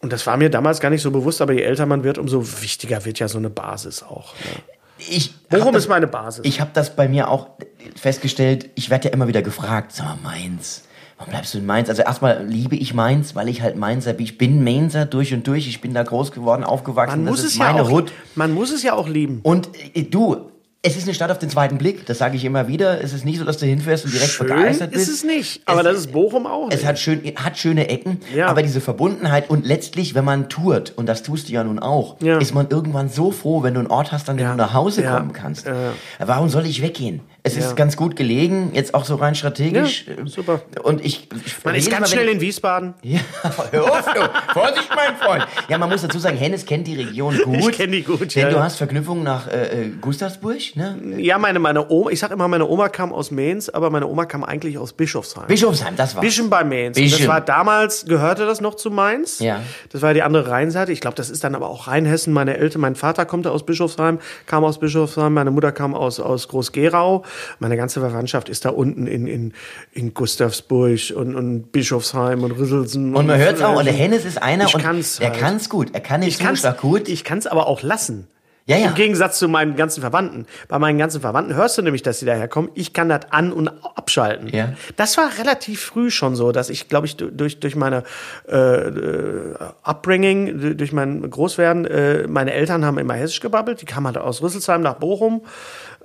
und das war mir damals gar nicht so bewusst, aber je älter man wird, umso wichtiger wird ja so eine Basis auch. Ne? Ich Bochum das- ist meine Basis. Ich habe das bei mir auch festgestellt. Ich werde ja immer wieder gefragt, sag mal, Mainz. Warum bleibst du in Mainz? Also erstmal liebe ich Mainz, weil ich halt Mainzer bin. Ich bin Mainzer durch und durch. Ich bin da groß geworden, aufgewachsen. man das muss ist es ja meine auch, Hut. man muss es ja auch lieben. Und äh, du, es ist eine Stadt auf den zweiten Blick. Das sage ich immer wieder. Es ist nicht so, dass du hinfährst und direkt Schön begeistert ist bist. es nicht, aber das ist Bochum auch nicht. Es hat, schön, hat schöne Ecken, Ja. aber diese Verbundenheit und letztlich, wenn man tourt, und das tust du ja nun auch, Ja. ist man irgendwann so froh, wenn du einen Ort hast, an dem Ja. du nach Hause Ja. kommen kannst. Ja. Warum soll ich weggehen? Es Ja. ist ganz gut gelegen, jetzt auch so rein strategisch. Ja, super. Und ich, ich man ist ganz Mal, schnell in Wiesbaden. ja, [LAUGHS] hör auf, du. Vorsicht, mein Freund. Ja, man muss dazu sagen, Hennes kennt die Region [LAUGHS] gut. Ich kenn die gut, Denn ja, du hast Verknüpfungen nach äh, äh, Gustavsburg, ne? Ja, meine, meine Oma, ich sag immer, meine Oma kam aus Mainz, aber meine Oma kam eigentlich aus Bischofsheim. Bischofsheim, das war's. Bischen bei Mainz. Und Das Bischen. war damals, gehörte das noch zu Mainz. Ja. Das war die andere Rheinseite. Ich glaube, das ist dann aber auch Rheinhessen. Meine Eltern, mein Vater kommt aus Bischofsheim, kam aus Bischofsheim, meine Mutter kam aus, aus Groß-Gerau. Meine ganze Verwandtschaft ist da unten in, in, in Gustavsburg und, und Bischofsheim und Rüsselsen. Und man hört's auch, und der Hennes ist einer Ich und kann's der halt. kann's gut. Er kann den ich kann's, Zuschlag gut. ich kann's aber auch lassen. Ja, ja. Im Gegensatz zu meinen ganzen Verwandten. Bei meinen ganzen Verwandten hörst du nämlich, dass sie daherkommen. Ich kann das an- und abschalten. Ja. Das war relativ früh schon so, dass ich, glaube ich, du- durch, durch meine äh, äh, Upbringing, du- durch mein Großwerden, äh, meine Eltern haben immer Hessisch gebabbelt. Die kamen halt aus Rüsselsheim nach Bochum,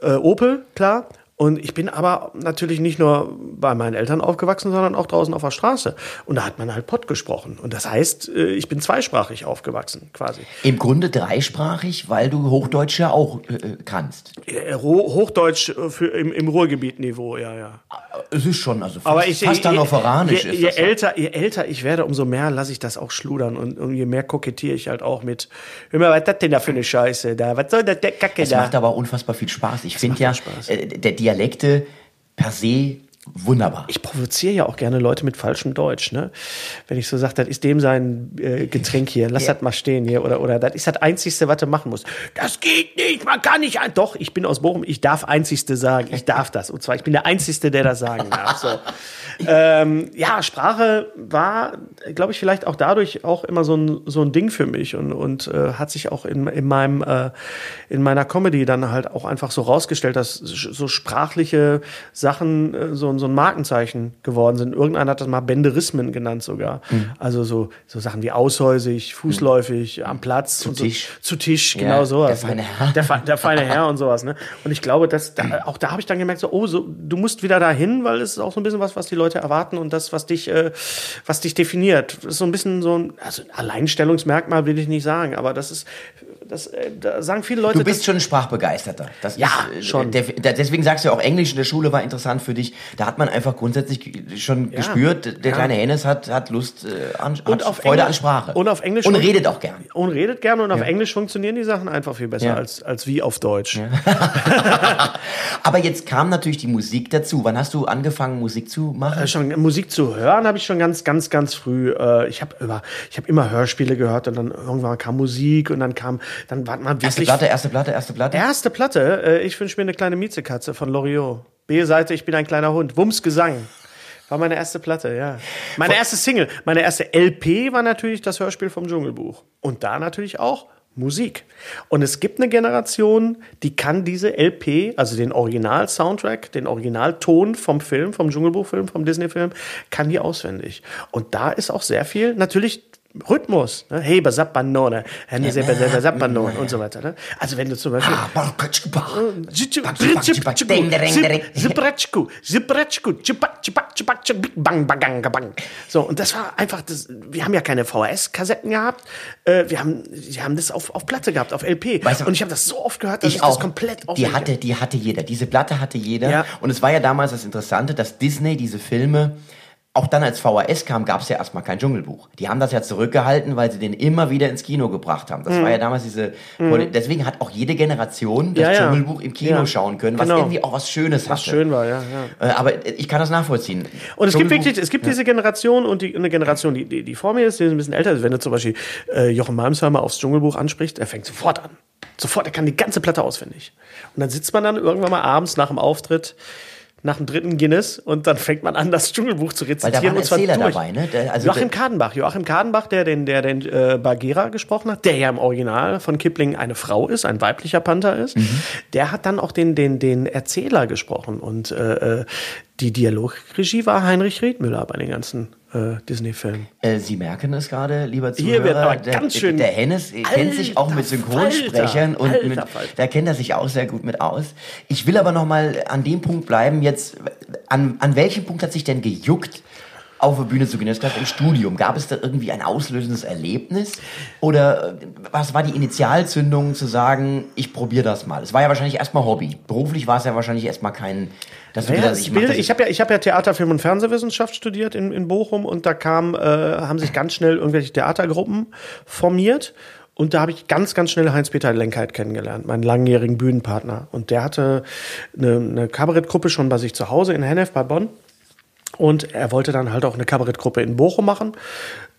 äh, Opel, klar. Und ich bin aber natürlich nicht nur bei meinen Eltern aufgewachsen, sondern auch draußen auf der Straße. Und da hat man halt Pott gesprochen. Und das heißt, äh, ich bin zweisprachig aufgewachsen, quasi. Im Grunde dreisprachig, weil du Hochdeutsch ja auch äh, kannst. Äh, Ho- Hochdeutsch äh, für, im, im Ruhrgebiet-Niveau, ja, ja. Es ist schon, also fast, Aber ich fast hannoveranisch je, ist je, das. älter, je älter ich werde, umso mehr lasse ich das auch schludern und, und je mehr kokettiere ich halt auch mit. Hör mal, was ist das denn da für eine Scheiße da? Was soll das der Kacke Es da? macht aber unfassbar viel Spaß. Ich finde ja, Spaß. äh, der Dialekte per se wunderbar. ich provoziere ja auch gerne Leute mit falschem Deutsch, ne? Wenn ich so sage, das ist dem sein äh, Getränk hier, lass das mal stehen hier oder oder das ist das einzigste, was du machen musst. Das geht nicht, man kann nicht. ein- Doch, ich bin aus Bochum, ich darf einzigste sagen, ich darf das und zwar ich bin der einzigste, der das sagen darf. So. [LAUGHS] ähm, ja, Sprache war, glaube ich, vielleicht auch dadurch auch immer so ein so ein Ding für mich und und äh, hat sich auch in in meinem äh, in meiner Comedy dann halt auch einfach so rausgestellt, dass so sprachliche Sachen äh, so, so ein Markenzeichen geworden sind. Irgendeiner hat das mal Benderismen genannt sogar. Mhm. Also so, so Sachen wie aushäusig, fußläufig, am Platz. Zu Tisch. So, zu Tisch, Ja, genau sowas. der feine ne? Herr. Der, der feine Herr und sowas. Ne? Und ich glaube, dass da, [CLEARS THROAT] auch da habe ich dann gemerkt, so, oh, so, du musst wieder dahin, weil es ist auch so ein bisschen was, was die Leute erwarten und das, was dich, äh, was dich definiert. Das ist so ein bisschen so ein, also ein Alleinstellungsmerkmal will ich nicht sagen, aber das ist, das, äh, da sagen viele Leute, Du bist schon ein Sprachbegeisterter. Das Ja, ist, äh, schon. Deswegen sagst du ja auch, Englisch in der Schule war interessant für dich. Da hat man einfach grundsätzlich schon gespürt, der ja. kleine Hennes hat, hat Lust, äh, an, Und hat auf Freude Englisch- an Sprache. und auf Englisch- Und redet auch gern. und redet gerne und auf Ja. Englisch funktionieren die Sachen einfach viel besser Ja. als, als wie auf Deutsch. [LAUGHS] Aber jetzt kam natürlich die Musik dazu. Wann hast du angefangen, Musik zu machen? Äh, schon Musik zu hören habe ich schon ganz, ganz, ganz früh. Äh, ich habe ich habe immer Hörspiele gehört und dann irgendwann kam Musik und dann kam, dann war man erste wirklich Platte, erste Platte, erste Platte. erste Platte. Äh, ich wünsche mir eine kleine Miezekatze von Loriot. B-Seite, ich bin ein kleiner Hund. Wumms Gesang. War meine erste Platte, ja. Meine erste Single, meine erste LP war natürlich das Hörspiel vom Dschungelbuch. Und da natürlich auch Musik. Und es gibt eine Generation, die kann diese LP, also den Original-Soundtrack, den Originalton vom Film, vom Dschungelbuchfilm, vom Disney-Film, kann die auswendig. Und da ist auch sehr viel, natürlich Rhythmus, ne? hey, Basappanone, Basappanone und so weiter. Ne? Also wenn du zum Beispiel so und das war einfach, das, wir haben ja keine VHS-Kassetten gehabt, äh, wir haben, wir haben das auf, auf Platte gehabt, auf LP weißt du, und ich habe das so oft gehört, dass ich, ich das komplett Die hatte, die hatte jeder, diese Platte hatte jeder ja. und es war ja damals das Interessante, dass Disney diese Filme auch dann, als VHS kam, gab es ja erstmal kein Dschungelbuch. Die haben das ja zurückgehalten, weil sie den immer wieder ins Kino gebracht haben. Das mhm. war ja damals diese. Mhm. Deswegen hat auch jede Generation das ja, ja. Dschungelbuch im Kino ja. schauen können, was genau. irgendwie auch was Schönes was hatte. schön war, ja. Äh, aber ich kann das nachvollziehen. Und es gibt wirklich, es gibt diese Generation und die, eine Generation, die, die, die vor mir ist, die ist ein bisschen älter ist. Wenn du zum Beispiel äh, Jochen Malmsheimer aufs Dschungelbuch anspricht, er fängt sofort an. Sofort, er kann die ganze Platte auswendig. Und dann sitzt man dann irgendwann mal abends nach dem Auftritt nach dem dritten Guinness und dann fängt man an, das Dschungelbuch zu rezitieren. Weil da waren und zwar Erzähler durch. dabei, ne? Der, also Joachim Kadenbach, Joachim Kadenbach, der den, der den äh, Bagheera gesprochen hat, der ja im Original von Kipling eine Frau ist, ein weiblicher Panther ist, mhm. der hat dann auch den, den, den Erzähler gesprochen und äh, äh die Dialogregie war Heinrich Riedmüller bei den ganzen äh, Disney-Film. Äh, Sie merken es gerade, lieber Zuhörer. Hier wird aber ganz schön. Der, der Hennes kennt sich auch mit Synchronsprechern Falter, und Alter, mit, da kennt er sich auch sehr gut mit aus. Ich will aber noch mal an dem Punkt bleiben. Jetzt, an, an welchem Punkt hat sich denn gejuckt? Auf der Bühne zu gehen. Das im Studium. Gab es da irgendwie ein auslösendes Erlebnis? Oder äh, was war die Initialzündung zu sagen, ich probiere das mal? Es war ja wahrscheinlich erstmal Hobby. Beruflich war es ja wahrscheinlich erstmal kein das naja, das ich Bild, ich habe ja, ich hab ja Theater, Film und Fernsehwissenschaft studiert in, in Bochum und da kam, äh, haben sich ganz schnell irgendwelche Theatergruppen formiert. Und da habe ich ganz, ganz schnell Heinz-Peter Lenkheit kennengelernt, meinen langjährigen Bühnenpartner. Und der hatte eine, eine Kabarettgruppe schon bei sich zu Hause in Hennef bei Bonn. Und er wollte dann halt auch eine Kabarettgruppe in Bochum machen.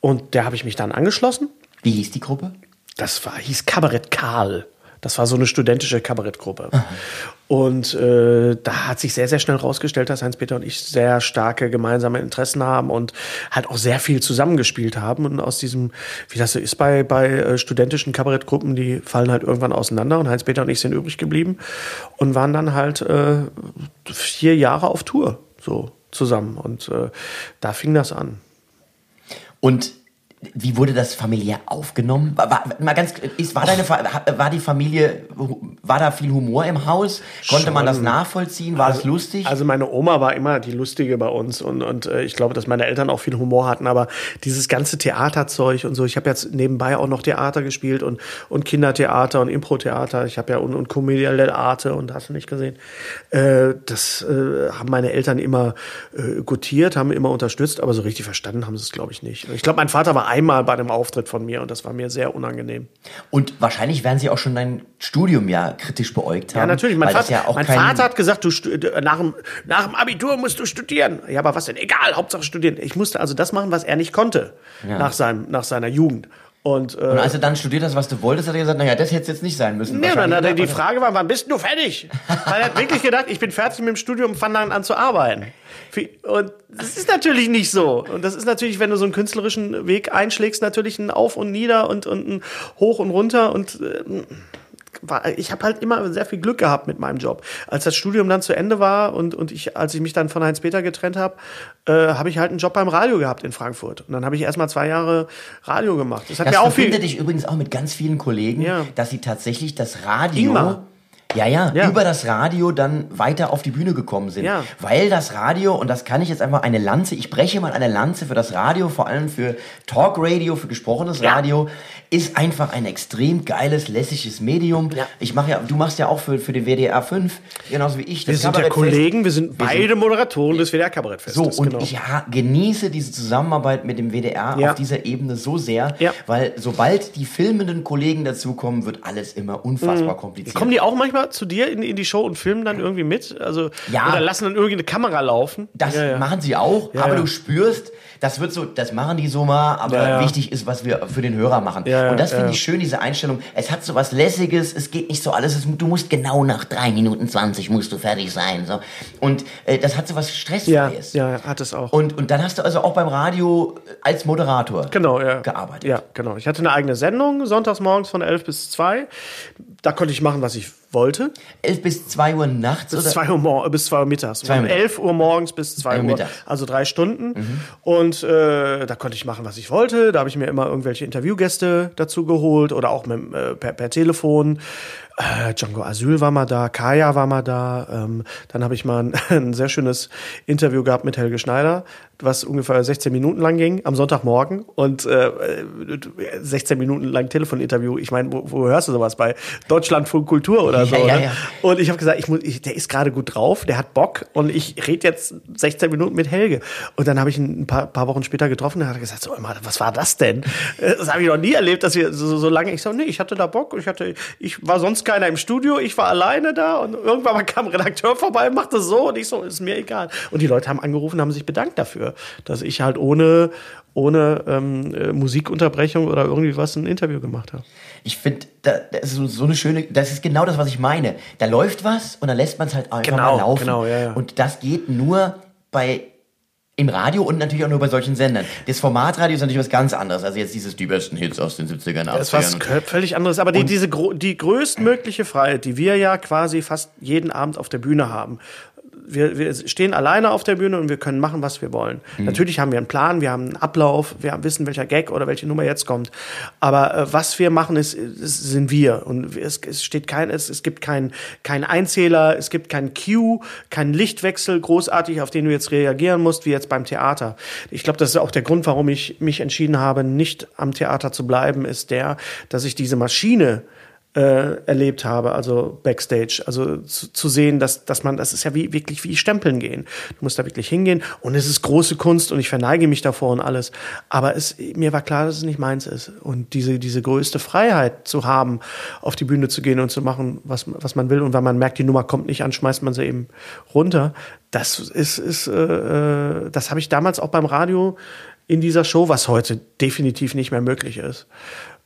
Und der habe ich mich dann angeschlossen. Wie hieß die Gruppe? Das war, hieß Kabarett Karl. Das war so eine studentische Kabarettgruppe. Und äh, da hat sich sehr, sehr schnell rausgestellt, dass Heinz-Peter und ich sehr starke gemeinsame Interessen haben und halt auch sehr viel zusammengespielt haben. Und aus diesem, wie das so ist bei, bei äh, studentischen Kabarettgruppen, die fallen halt irgendwann auseinander. Und Heinz-Peter und ich sind übrig geblieben und waren dann halt äh, vier Jahre auf Tour so zusammen. Und äh, da fing das an. Und wie wurde das familiär aufgenommen? War, war, mal ganz, ist, war, deine, war die Familie, war da viel Humor im Haus? Konnte Schon. man das nachvollziehen? War also, das lustig? Also meine Oma war immer die Lustige bei uns und, und äh, ich glaube, dass meine Eltern auch viel Humor hatten, aber dieses ganze Theaterzeug und so, ich habe jetzt nebenbei auch noch Theater gespielt und, und Kindertheater und Impro-Theater, ich habe ja und, und Commedia dell'arte und hast du nicht gesehen. Äh, das äh, haben meine Eltern immer äh, gutiert, haben immer unterstützt, aber so richtig verstanden haben sie es, glaube ich, nicht. Ich glaube, mein Vater war einmal bei einem Auftritt von mir und das war mir sehr unangenehm. Und wahrscheinlich werden Sie auch schon dein Studium ja kritisch beäugt haben. Ja, natürlich. Mein, Vater, ja mein Vater, hat gesagt, du nach dem, nach dem Abitur musst du studieren. Ja, aber was denn? Egal, Hauptsache studieren. Ich musste also das machen, was er nicht konnte ja. nach, seinem, nach seiner Jugend. Und, äh, und als du dann studiert hast, was du wolltest, hat er gesagt, naja, das hätte jetzt nicht sein müssen. Nee, dann, dann, die Frage war, wann bist du fertig? Weil er hat [LAUGHS] wirklich gedacht, ich bin fertig mit dem Studium und fange dann an zu arbeiten. Und das ist natürlich nicht so. Und das ist natürlich, wenn du so einen künstlerischen Weg einschlägst, natürlich ein Auf und Nieder und, und ein Hoch und Runter und äh, ich habe halt immer sehr viel Glück gehabt mit meinem Job. Als das Studium dann zu Ende war und, und ich, als ich mich dann von Heinz-Peter getrennt habe, äh, habe ich halt einen Job beim Radio gehabt in Frankfurt. Und dann habe ich erstmal zwei Jahre Radio gemacht. Das hat das mir auch viel. dich übrigens auch mit ganz vielen Kollegen, ja. dass sie tatsächlich das Radio. Ingmar. Ja, ja, ja, über das Radio dann weiter auf die Bühne gekommen sind. Ja. Weil das Radio, und das kann ich jetzt einfach eine Lanze, ich breche mal eine Lanze für das Radio, vor allem für Talkradio, für gesprochenes ja. Radio, ist einfach ein extrem geiles, lässiges Medium. Ja. Ich mache ja, du machst ja auch für, für den WDR 5, genauso wie ich. Das wir sind ja Kollegen, wir sind wir beide sind, Moderatoren des WDR Kabarettfestes. So, und genau. ich genieße diese Zusammenarbeit mit dem WDR auf dieser Ebene so sehr, ja. weil sobald die filmenden Kollegen dazukommen, wird alles immer unfassbar mhm. kompliziert. Kommen die auch manchmal selber zu dir in, in die Show und filmen dann irgendwie mit? Also, Ja. oder lassen dann irgendwie eine Kamera laufen? Das ja, ja. machen sie auch, aber du spürst, das wird so, das machen die so mal, aber Ja, ja. wichtig ist, was wir für den Hörer machen. Ja, ja, und das finde ja. ich schön, diese Einstellung. Es hat so was Lässiges, es geht nicht so alles, es, du musst genau nach drei Minuten 20 musst du fertig sein. So. Und äh, das hat so was Ja, Stressfreies. ja, hat es auch. Und, und dann hast du also auch beim Radio als Moderator Genau, ja. gearbeitet. Ja, genau. Ich hatte eine eigene Sendung, sonntags morgens von 11 bis 2. Da konnte ich machen, was ich wollte. 11 bis 2 Uhr nachts Bis oder? 2 Uhr, bis 2 Uhr mittags. Zwei Uhr Von mittags. 11 Uhr morgens bis 2 Uhr Uhr. mittags. Also drei Stunden. Und äh, da konnte ich machen, was ich wollte. Da habe ich mir immer irgendwelche Interviewgäste dazu geholt oder auch mit, äh, per, per Telefon. Äh, Django Asyl war mal da, Kaya war mal da. Ähm, dann habe ich mal ein, [LAUGHS] ein sehr schönes Interview gehabt mit Helge Schneider, was ungefähr 16 Minuten lang ging, am Sonntagmorgen. Und äh, 16 Minuten lang Telefoninterview. Ich meine, wo, wo hörst du sowas? Bei Deutschlandfunk Kultur oder so? Ja, ja, ne? ja. Und ich habe gesagt, ich muss, ich, der ist gerade gut drauf, der hat Bock und ich rede jetzt 16 Minuten mit Helge. Und dann habe ich ihn ein paar, paar Wochen später getroffen und er hat gesagt, so, immer, was war das denn? Äh, Das habe ich noch nie erlebt, dass wir so, so lange. Ich so, nee, ich hatte da Bock. Ich hatte, ich war sonst keiner im Studio, ich war alleine da und irgendwann mal kam ein Redakteur vorbei und machte so und ich so, ist mir egal. Und die Leute haben angerufen, haben sich bedankt dafür, dass ich halt ohne ohne ähm, äh, Musikunterbrechung oder irgendwie was ein Interview gemacht habe. Ich finde, da, das ist so, eine schöne, das ist genau das, was ich meine. Da läuft was und dann lässt man es halt einfach Genau, mal laufen. genau, ja, ja. Und das geht nur bei im Radio und natürlich auch nur bei solchen Sendern. Das Formatradio ist natürlich was ganz anderes. Also jetzt dieses die besten Hits aus den 70ern, 80ern. Das ist was völlig anderes. Aber die, diese die größtmögliche Freiheit, die wir ja quasi fast jeden Abend auf der Bühne haben. Wir, wir stehen alleine auf der Bühne und wir können machen, was wir wollen. Mhm. Natürlich haben wir einen Plan, wir haben einen Ablauf, wir wissen, welcher Gag oder welche Nummer jetzt kommt. Aber äh, was wir machen, ist, ist, sind wir. Und es, es steht kein, es, es gibt keinen kein Einzähler, es gibt keinen Cue, keinen Lichtwechsel großartig, auf den du jetzt reagieren musst, wie jetzt beim Theater. Ich glaube, das ist auch der Grund, warum ich mich entschieden habe, nicht am Theater zu bleiben, ist der, dass ich diese Maschine äh, erlebt habe, also Backstage, also zu, zu sehen, dass, dass man, das ist ja wie, wirklich wie Stempeln gehen. Du musst da wirklich hingehen und es ist große Kunst und ich verneige mich davor und alles. Aber es, mir war klar, dass es nicht meins ist. Und diese, diese größte Freiheit zu haben, auf die Bühne zu gehen und zu machen, was, was man will und wenn man merkt, die Nummer kommt nicht an, schmeißt man sie eben runter. Das ist, ist äh, äh, das habe ich damals auch beim Radio in dieser Show, was heute definitiv nicht mehr möglich ist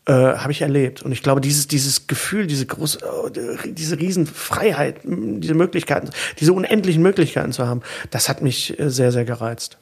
äh, habe ich erlebt. Und ich glaube, dieses, dieses Gefühl, diese große, äh, diese Riesenfreiheit, diese Möglichkeiten, diese unendlichen Möglichkeiten zu haben, das hat mich äh, sehr, sehr gereizt.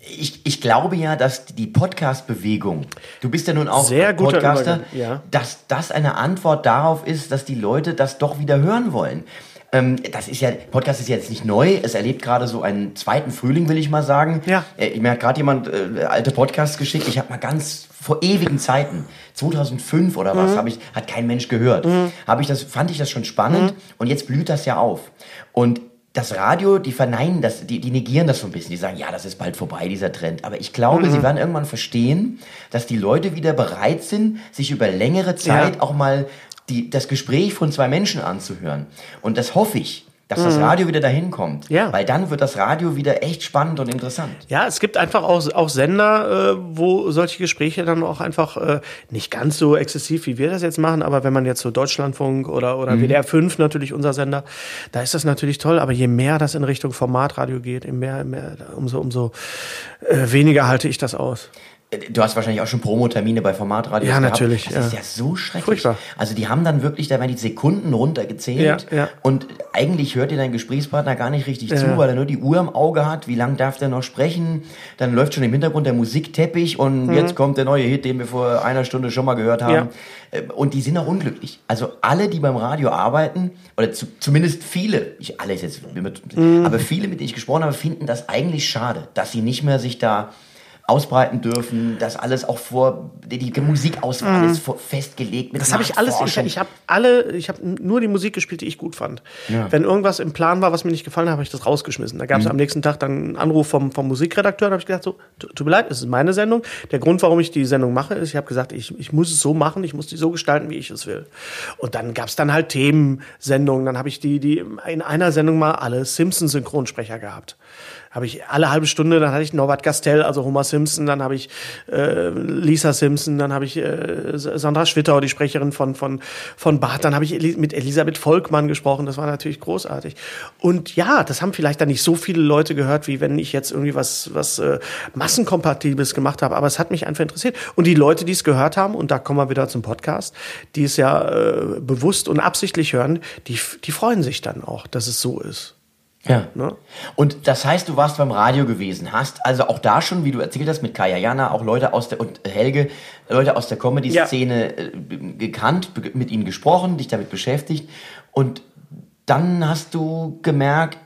ich, ich glaube ja, dass die Podcast-Bewegung, du bist ja nun auch Sehr Podcaster, ja. dass das eine Antwort darauf ist, dass die Leute das doch wieder hören wollen. Ähm, das ist ja, Podcast ist jetzt nicht neu, es erlebt gerade so einen zweiten Frühling, will ich mal sagen. Ja. Äh, mir hat gerade jemand äh, alte Podcasts geschickt, ich habe mal ganz vor ewigen Zeiten, 2005 oder Mhm. was, habe ich, hat kein Mensch gehört. Habe ich das, fand ich das schon spannend Mhm. und jetzt blüht das ja auf. Und das Radio, die verneinen das, die, die negieren das so ein bisschen. Die sagen, ja, das ist bald vorbei, dieser Trend. Aber ich glaube, Mhm. sie werden irgendwann verstehen, dass die Leute wieder bereit sind, sich über längere Zeit Ja. auch mal die, das Gespräch von zwei Menschen anzuhören. Und das hoffe ich, dass das Radio wieder dahin kommt. Mhm. Ja. Weil dann wird das Radio wieder echt spannend und interessant. Ja, es gibt einfach auch, auch Sender, äh, wo solche Gespräche dann auch einfach äh, nicht ganz so exzessiv, wie wir das jetzt machen, aber wenn man jetzt so Deutschlandfunk oder, oder WDR 5 natürlich unser Sender, da ist das natürlich toll, aber je mehr das in Richtung Formatradio geht, je mehr, mehr umso, umso äh, weniger halte ich das aus. Du hast wahrscheinlich auch schon Promotermine bei Formatradios Ja, gehabt. natürlich, Das ja. ist ja so schrecklich. Furchtbar. Also die haben dann wirklich, da werden die Sekunden runtergezählt Ja, ja. und eigentlich hört dir dein Gesprächspartner gar nicht richtig zu, weil er nur die Uhr im Auge hat. Wie lange darf der noch sprechen? Dann läuft schon im Hintergrund der Musikteppich und jetzt kommt der neue Hit, den wir vor einer Stunde schon mal gehört haben. Mhm. Ja. Äh, Und die sind auch unglücklich. Also alle, die beim Radio arbeiten, oder zu, zumindest viele, ich alle ist jetzt, Mhm. aber viele, mit denen ich gesprochen habe, finden das eigentlich schade, dass sie nicht mehr sich da ausbreiten dürfen, dass alles auch vor, die, die Musikauswahl ist vor, festgelegt. Mit Mhm. Das habe ich alles, ich, ich habe alle, ich habe nur die Musik gespielt, die ich gut fand. Wenn irgendwas im Plan war, was mir nicht gefallen hat, habe ich das rausgeschmissen. Da gab es Mhm. am nächsten Tag dann einen Anruf vom, vom Musikredakteur, da habe ich gesagt, so, tu- tut mir leid, es ist meine Sendung. Der Grund, warum ich die Sendung mache, ist, ich habe gesagt, ich, ich muss es so machen, ich muss die so gestalten, wie ich es will. Und dann gab es dann halt Themensendungen, dann habe ich die, die in einer Sendung mal alle Simpsons-Synchronsprecher gehabt. Habe ich alle halbe Stunde, dann hatte ich Norbert Gastel, also Homer Simpson, dann habe ich äh, Lisa Simpson, dann habe ich äh, Sandra Schwittau, die Sprecherin von von von Bart, dann habe ich Eli mit Elisabeth Volkmann gesprochen, das war natürlich großartig. Und ja, das haben vielleicht dann nicht so viele Leute gehört, wie wenn ich jetzt irgendwie was was äh, massenkompatibles gemacht habe, aber es hat mich einfach interessiert. Und die Leute, die es gehört haben, und da kommen wir wieder zum Podcast, die es ja äh, bewusst und absichtlich hören, die die freuen sich dann auch, dass es so ist. Ja. Ne? Und das heißt, du warst beim Radio gewesen, hast also auch da schon, wie du erzählt hast, mit Kaya Jana auch Leute aus der und Helge, Leute aus der Comedy-Szene äh, gekannt, mit ihnen gesprochen, dich damit beschäftigt. Und dann hast du gemerkt,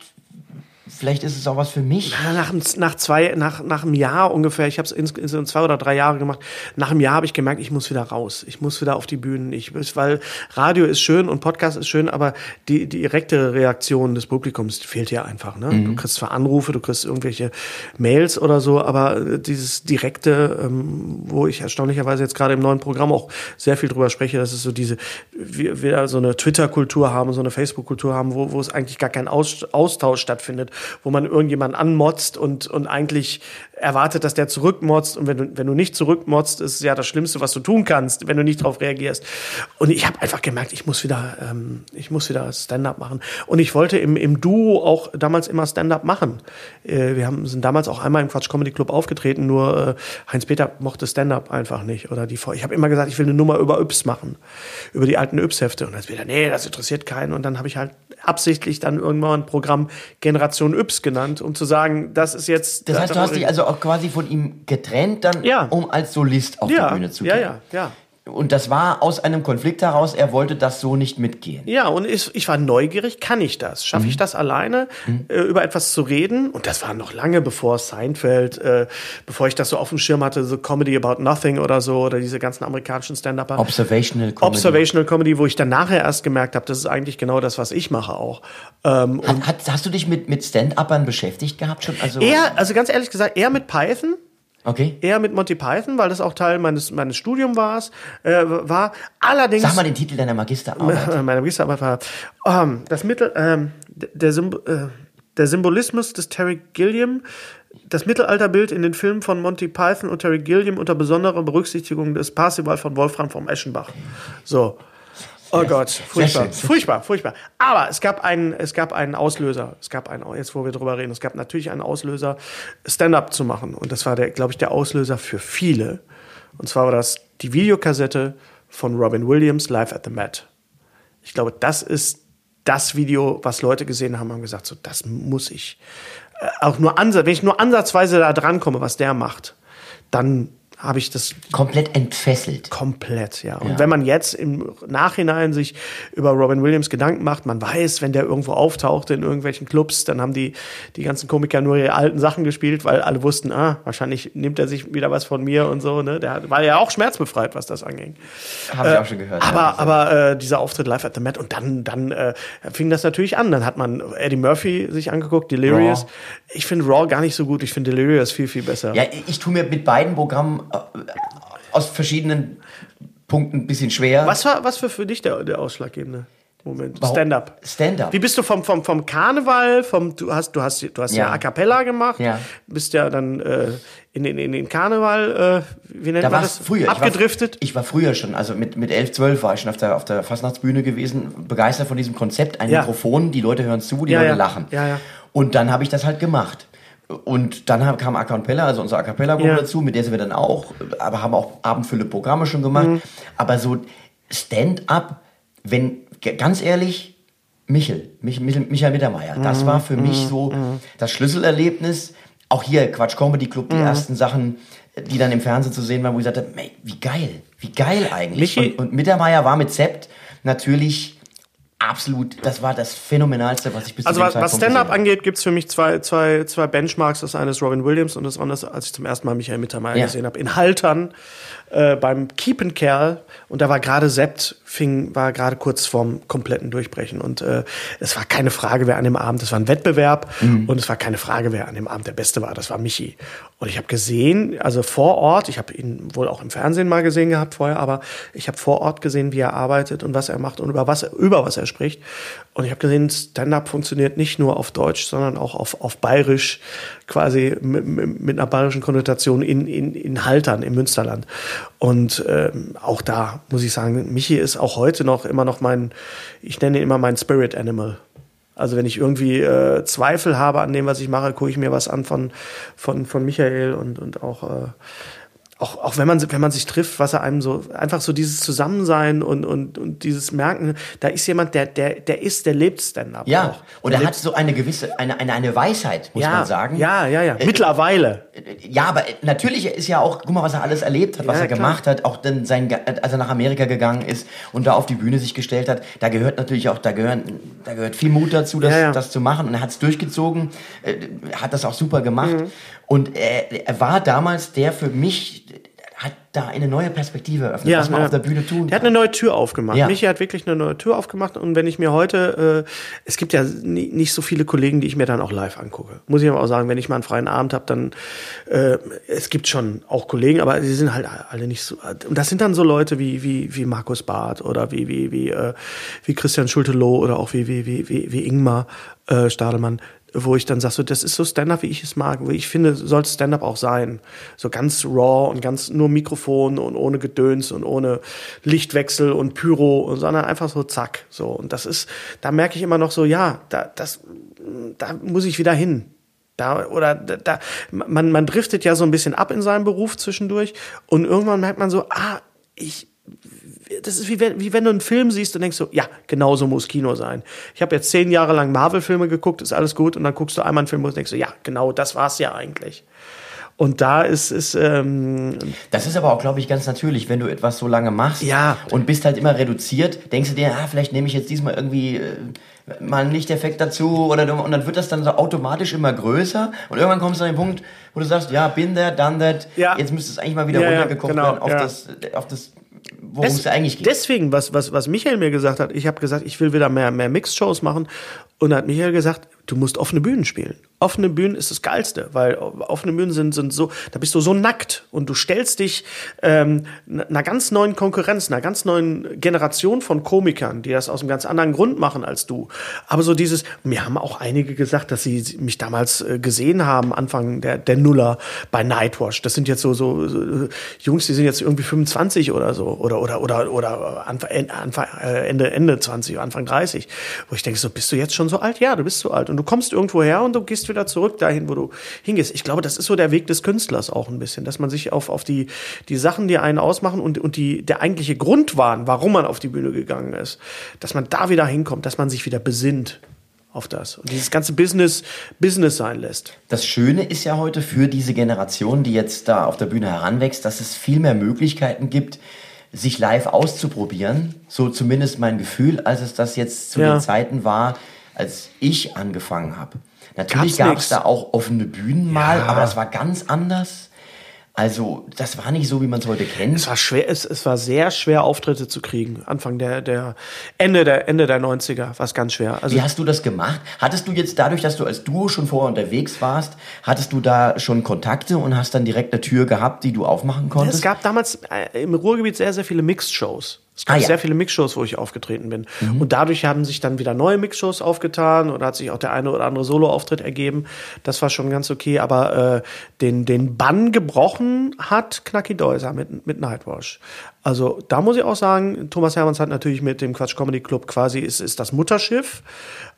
vielleicht ist es auch was für mich. Nach, einem- nach zwei, nach, nach einem Jahr ungefähr, ich habe es insgesamt zwei oder drei Jahre gemacht, nach einem Jahr habe ich gemerkt, ich muss wieder raus. Ich muss wieder auf die Bühnen. Ich, weil Radio ist schön und Podcast ist schön, aber die, die direkte Reaktion des Publikums fehlt ja einfach. Ne? Du kriegst zwar Anrufe, du kriegst irgendwelche Mails oder so, aber äh, dieses direkte, ähm, wo ich erstaunlicherweise jetzt gerade im neuen Programm auch sehr viel drüber spreche, dass es so diese, wir, wir so eine Twitter-Kultur haben, so eine Facebook-Kultur haben, wo, wo es eigentlich gar kein Aus, Austausch stattfindet, wo man irgendjemanden anmotzt und, und eigentlich erwartet, dass der zurückmotzt und wenn du, wenn du nicht zurückmotzt, ist es ja das Schlimmste, was du tun kannst, wenn du nicht darauf reagierst. Und ich habe einfach gemerkt, ich muss wieder, ähm, ich muss wieder Stand-up machen. Und ich wollte im, im Duo auch damals immer Stand-up machen. Äh, wir haben, sind damals auch einmal im Quatsch Comedy Club aufgetreten, nur äh, Heinz-Peter mochte Stand-up einfach nicht. Oder die, ich habe immer gesagt, ich will eine Nummer über Yps machen, über die alten Yps-Hefte. Und Heinz-Peter, nee, das interessiert keinen. Und dann habe ich halt absichtlich dann irgendwann ein Programm Generation Yps genannt, um zu sagen, das ist jetzt. Das heißt, du hast dich also auch quasi von ihm getrennt, dann, Ja. um als Solist auf ja, die Bühne zu ja, gehen. ja, ja. Und das war aus einem Konflikt heraus, er wollte das so nicht mitgehen. Ja, und ich, ich war neugierig, kann ich das? Schaffe Mhm. ich das alleine, äh, über etwas zu reden? Und das war noch lange bevor Seinfeld, äh, bevor ich das so auf dem Schirm hatte, so Comedy About Nothing oder so, oder diese ganzen amerikanischen Stand-Upper. Observational Comedy. Observational Comedy, wo ich dann nachher erst gemerkt habe, das ist eigentlich genau das, was ich mache auch. Ähm, und Hat, hat, hast du dich mit, mit Stand-Uppern beschäftigt gehabt schon? Also, eher, also ganz ehrlich gesagt, eher mit Python, Okay. eher mit Monty Python, weil das auch Teil meines, meines Studiums war, äh, war. Allerdings. Sag mal den Titel deiner Magisterarbeit. [LAUGHS] Meine Magisterarbeit war ähm, das Mittel, ähm, der, Symb äh, der Symbolismus des Terry Gilliam, das Mittelalterbild in den Filmen von Monty Python und Terry Gilliam unter besonderer Berücksichtigung des Parsival von Wolfram von Eschenbach. So. Oh Gott, furchtbar, furchtbar, furchtbar. Aber es gab einen, es gab einen Auslöser. Es gab einen, jetzt wo wir drüber reden, es gab natürlich einen Auslöser, Stand-up zu machen. Und das war der, glaube ich, der Auslöser für viele. Und zwar war das die Videokassette von Robin Williams, Live at the Met. Ich glaube, das ist das Video, was Leute gesehen haben, haben gesagt, so, das muss ich. Äh, auch nur ansatz, wenn ich nur ansatzweise da dran komme, was der macht, dann habe ich das Komplett entfesselt. komplett, ja. Und Ja. wenn man jetzt im Nachhinein sich über Robin Williams Gedanken macht, man weiß, wenn der irgendwo auftauchte in irgendwelchen Clubs, dann haben die, die ganzen Komiker nur ihre alten Sachen gespielt, weil alle wussten, ah, wahrscheinlich nimmt er sich wieder was von mir und so, ne? Der war ja auch schmerzbefreit, was das anging. Habe ich auch schon gehört. Aber, ja. aber äh, dieser Auftritt live at the Met und dann, dann äh, fing das natürlich an. Dann hat man Eddie Murphy sich angeguckt, Delirious. Raw. Ich finde Raw gar nicht so gut. Ich finde Delirious viel, viel besser. Ja, ich tue mir mit beiden Programmen äh, aus verschiedenen Punkten ein bisschen schwer. Was war was für für dich der, der ausschlaggebende Moment? Stand-up. Stand-up. Wie bist du vom, vom, vom Karneval, vom, du hast, du hast, du hast ja, Ja. A Cappella gemacht, Ja. bist ja dann äh, in, in, in den Karneval, äh, wie nennt Da man das? früher. Abgedriftet. Ich war, ich war früher schon, also mit, mit 11, 12 war ich schon auf der, auf der Fastnachtsbühne gewesen, begeistert von diesem Konzept. Ein Ja. Mikrofon, die Leute hören zu, die Leute lachen. Ja, ja. Und dann habe ich das halt gemacht. Und dann haben- kam A Cappella, also unsere A Cappella-Gruppe Ja. dazu, mit der sind wir dann auch, aber haben auch abendfülle Programme schon gemacht. Mhm. Aber so Stand-up, wenn, ganz ehrlich, Michel, Mich, Michel Michael Mittermeier, Mhm. das war für mich so das Schlüsselerlebnis. Auch hier, Quatsch Comedy Club, Mhm. die ersten Sachen, die dann im Fernsehen zu sehen waren, wo ich sagte, "Mei, wie geil, wie geil eigentlich. Michi- und, und Mittermeier war mit Sept natürlich absolut, das war das Phänomenalste, was ich bis Also was, was Stand-up angeht, gibt's für mich zwei, zwei, zwei Benchmarks. Das eine ist Robin Williams und das andere ist, als ich zum ersten Mal Michael Mittermeier Ja. gesehen habe, in Haltern äh, beim Kiepenkerl. Und da war gerade Sept fing, war gerade kurz vorm kompletten Durchbrechen. Und äh, es war keine Frage, wer an dem Abend, es war ein Wettbewerb mhm. und es war keine Frage, wer an dem Abend der Beste war. Das war Michi. Und ich habe gesehen, also vor Ort, ich habe ihn wohl auch im Fernsehen mal gesehen gehabt vorher, aber ich habe vor Ort gesehen, wie er arbeitet und was er macht und über was, über was er spricht. Und ich habe gesehen, Stand-up funktioniert nicht nur auf Deutsch, sondern auch auf, auf Bayerisch, quasi mit, mit einer bayerischen Konnotation in, in, in Haltern im Münsterland. Und ähm, auch da muss ich sagen, Michi ist auch heute noch immer noch mein, ich nenne ihn immer mein Spirit Animal. Also wenn ich irgendwie äh, Zweifel habe an dem, was ich mache, gucke ich mir was an von, von, von Michael und, und auch äh, auch, auch wenn man, wenn man sich trifft, was er einem so, einfach so dieses Zusammensein und, und, und dieses Merken, da ist jemand, der, der, der ist, der lebt Stand-up. Ja, auch. und er hat so eine gewisse, eine, eine, eine Weisheit, muss ja, man sagen. Ja, ja, ja, äh, mittlerweile. Ja, aber natürlich ist ja auch, guck mal, was er alles erlebt hat, was ja, er gemacht klar. hat, auch dann sein, als er nach Amerika gegangen ist und da auf die Bühne sich gestellt hat, da gehört natürlich auch, da gehören, da gehört viel Mut dazu, das, ja, das zu machen und er hat es durchgezogen, äh, hat das auch super gemacht. Mhm. Und er, er war damals der für mich, hat da eine neue Perspektive eröffnet, ja, was man ja. auf der Bühne tun kann. Der hat eine neue Tür aufgemacht. Ja. Michi hat wirklich eine neue Tür aufgemacht. Und wenn ich mir heute, äh, es gibt ja nie, nicht so viele Kollegen, die ich mir dann auch live angucke. Muss ich aber auch sagen, wenn ich mal einen freien Abend habe, dann, äh, es gibt schon auch Kollegen, aber die sind halt alle nicht so. Und das sind dann so Leute wie, wie, wie Markus Barth oder wie, wie, wie, äh, wie Christian Schulte-Loh oder auch wie, wie, wie, wie, wie Ingmar äh, Stadelmann wo ich dann sage, so, das ist so Stand-up, wie ich es mag. Ich finde, soll Stand-up auch sein. So ganz raw und ganz nur Mikrofon und ohne Gedöns und ohne Lichtwechsel und Pyro, sondern einfach so zack. So. Und das ist, da merke ich immer noch so, ja, da, das, da muss ich wieder hin. Da, oder da, man, man driftet ja so ein bisschen ab in seinem Beruf zwischendurch und irgendwann merkt man so, ah, ich, das ist wie wenn, wie wenn du einen Film siehst und denkst so, ja, genau so muss Kino sein. Ich habe jetzt zehn Jahre lang Marvel-Filme geguckt, ist alles gut, und dann guckst du einmal einen Film und denkst so, ja, genau, das war's ja eigentlich. Und da ist es. Ähm, das ist aber auch, glaube ich, ganz natürlich, wenn du etwas so lange machst ja. und bist halt immer reduziert, denkst du dir, ah, vielleicht nehme ich jetzt diesmal irgendwie äh, mal einen Lichteffekt dazu oder und dann wird das dann so automatisch immer größer und irgendwann kommst du an den Punkt, wo du sagst, ja, bin there, done that, ja. jetzt müsste es eigentlich mal wieder ja, runtergekocht genau, werden auf, das, auf das worum es eigentlich geht. Deswegen, was, was, was Michael mir gesagt hat, ich habe gesagt, ich will wieder mehr, mehr Mixed-Shows machen. Und dann hat Michael gesagt, du musst offene Bühnen spielen offene Bühnen ist das Geilste, weil offene Bühnen sind, sind so, da bist du so nackt und du stellst dich ähm, einer ganz neuen Konkurrenz, einer ganz neuen Generation von Komikern, die das aus einem ganz anderen Grund machen als du. Aber so dieses, mir haben auch einige gesagt, dass sie mich damals äh, gesehen haben, Anfang der, der Nuller bei Nightwash. Das sind jetzt so, so, so Jungs, die sind jetzt irgendwie 25 oder so oder oder oder oder Anfang, äh, Ende Ende 20, Anfang 30, wo ich denke, so bist du jetzt schon so alt? Ja, du bist so alt und du kommst irgendwo her und du gehst wieder zurück dahin, wo du hingehst. Ich glaube, das ist so der Weg des Künstlers auch ein bisschen, dass man sich auf, auf die, die Sachen, die einen ausmachen und, und die, der eigentliche Grund waren, warum man auf die Bühne gegangen ist, dass man da wieder hinkommt, dass man sich wieder besinnt auf das und dieses ganze Business Business sein lässt. Das Schöne ist ja heute für diese Generation, die jetzt da auf der Bühne heranwächst, dass es viel mehr Möglichkeiten gibt, sich live auszuprobieren. So zumindest mein Gefühl, als es das jetzt zu ja. den Zeiten war, als ich angefangen habe. Natürlich gab es da auch offene Bühnen mal, ja. aber das war ganz anders. Also, das war nicht so, wie man es heute kennt. Es war schwer, es, es war sehr schwer, Auftritte zu kriegen. Anfang der, der, Ende der, Ende der 90er war es ganz schwer. Also, wie hast du das gemacht? Hattest du jetzt dadurch, dass du als Duo schon vorher unterwegs warst, hattest du da schon Kontakte und hast dann direkt eine Tür gehabt, die du aufmachen konntest? Es gab damals äh, im Ruhrgebiet sehr, sehr viele Mixed-Shows. Es gab ah, ja. sehr viele Mixshows, wo ich aufgetreten bin. Mhm. Und dadurch haben sich dann wieder neue Mixshows aufgetan oder hat sich auch der eine oder andere Solo-Auftritt ergeben. Das war schon ganz okay. Aber äh, den, den Bann gebrochen hat Knacki Deuser mit, mit Nightwash. Also da muss ich auch sagen, Thomas Hermanns hat natürlich mit dem Quatsch Comedy Club quasi ist, ist das Mutterschiff.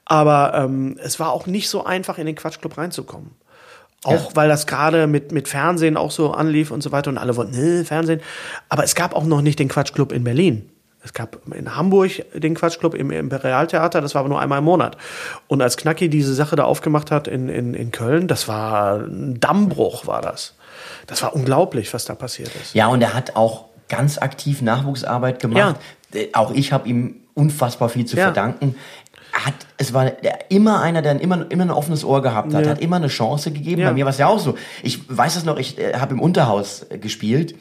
Aber ähm, es war auch nicht so einfach, in den Quatsch Club reinzukommen. Auch ja. weil das gerade mit, mit Fernsehen auch so anlief und so weiter und alle wollten, ne, Fernsehen. Aber es gab auch noch nicht den Quatschclub in Berlin. Es gab in Hamburg den Quatschclub im Imperialtheater, das war aber nur einmal im Monat. Und als Knacki diese Sache da aufgemacht hat in, in, in Köln, das war ein Dammbruch, war das. Das war unglaublich, was da passiert ist. Ja, und er hat auch ganz aktiv Nachwuchsarbeit gemacht. Ja. Äh, auch ich habe ihm unfassbar viel zu ja. verdanken hat, es war immer einer, der immer, immer ein offenes Ohr gehabt hat, ja. hat immer eine Chance gegeben. Bei mir war es ja auch so. Ich weiß es noch, ich äh, habe im Unterhaus äh, gespielt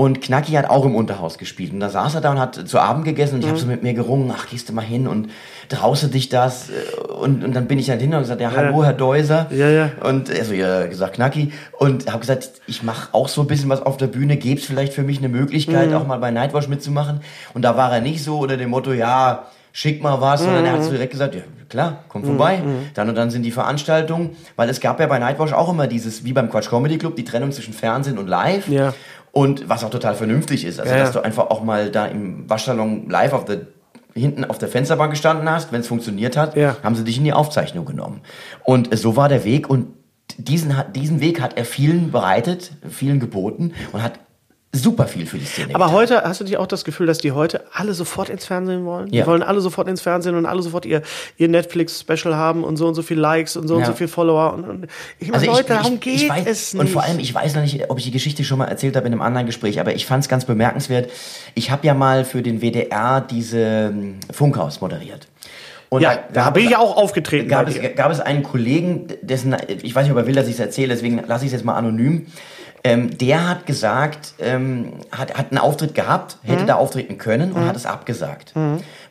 Und Knacki hat auch im Unterhaus gespielt. Und da saß er da und hat zu Abend gegessen und ich habe so mit mir gerungen, ach, gehst du mal hin und traust du dich das? Und, und dann bin ich dann hin und gesagt, ja, hallo, Herr Deuser. Ja, ja. Und also ja, gesagt, Knacki. Und habe gesagt, ich mache auch so ein bisschen was auf der Bühne, gäbe es vielleicht für mich eine Möglichkeit, auch mal bei Nightwatch mitzumachen. Und da war er nicht so unter dem Motto, ja, schick mal was, sondern er hat so direkt gesagt, ja, klar, komm vorbei. Dann und dann sind die Veranstaltungen, weil es gab ja bei Nightwatch auch immer dieses, wie beim Quatsch Comedy Club, die Trennung zwischen Fernsehen und Live. Ja. Und was auch total vernünftig ist. Also, Ja, dass du einfach auch mal da im Waschsalon live auf der hinten auf der Fensterbank gestanden hast, wenn es funktioniert hat, Ja. haben sie dich in die Aufzeichnung genommen. Und so war der Weg und diesen, diesen Weg hat er vielen bereitet, vielen geboten und hat super viel für die Szene Aber getan. heute hast du nicht auch das Gefühl, dass die heute alle sofort ins Fernsehen wollen? Ja. Die wollen alle sofort ins Fernsehen und alle sofort ihr, ihr Netflix-Special haben und so und so viel Likes und so und Ja. so viel Follower. Und, und ich meine, Leute, darum geht ich weiß, es nicht. Und vor allem, ich weiß noch nicht, ob ich die Geschichte schon mal erzählt habe in einem anderen Gespräch, aber ich fand es ganz bemerkenswert. Ich habe ja mal für den WDR diese ähm, Funkhaus moderiert. Und ja, da gab bin ich auch aufgetreten. gab es, gab es einen Kollegen, dessen, ich weiß nicht, ob er will, dass ich es erzähle, deswegen lasse ich es jetzt mal anonym. Ähm, der hat gesagt, ähm, hat, hat einen Auftritt gehabt, hätte da auftreten können und hat es abgesagt.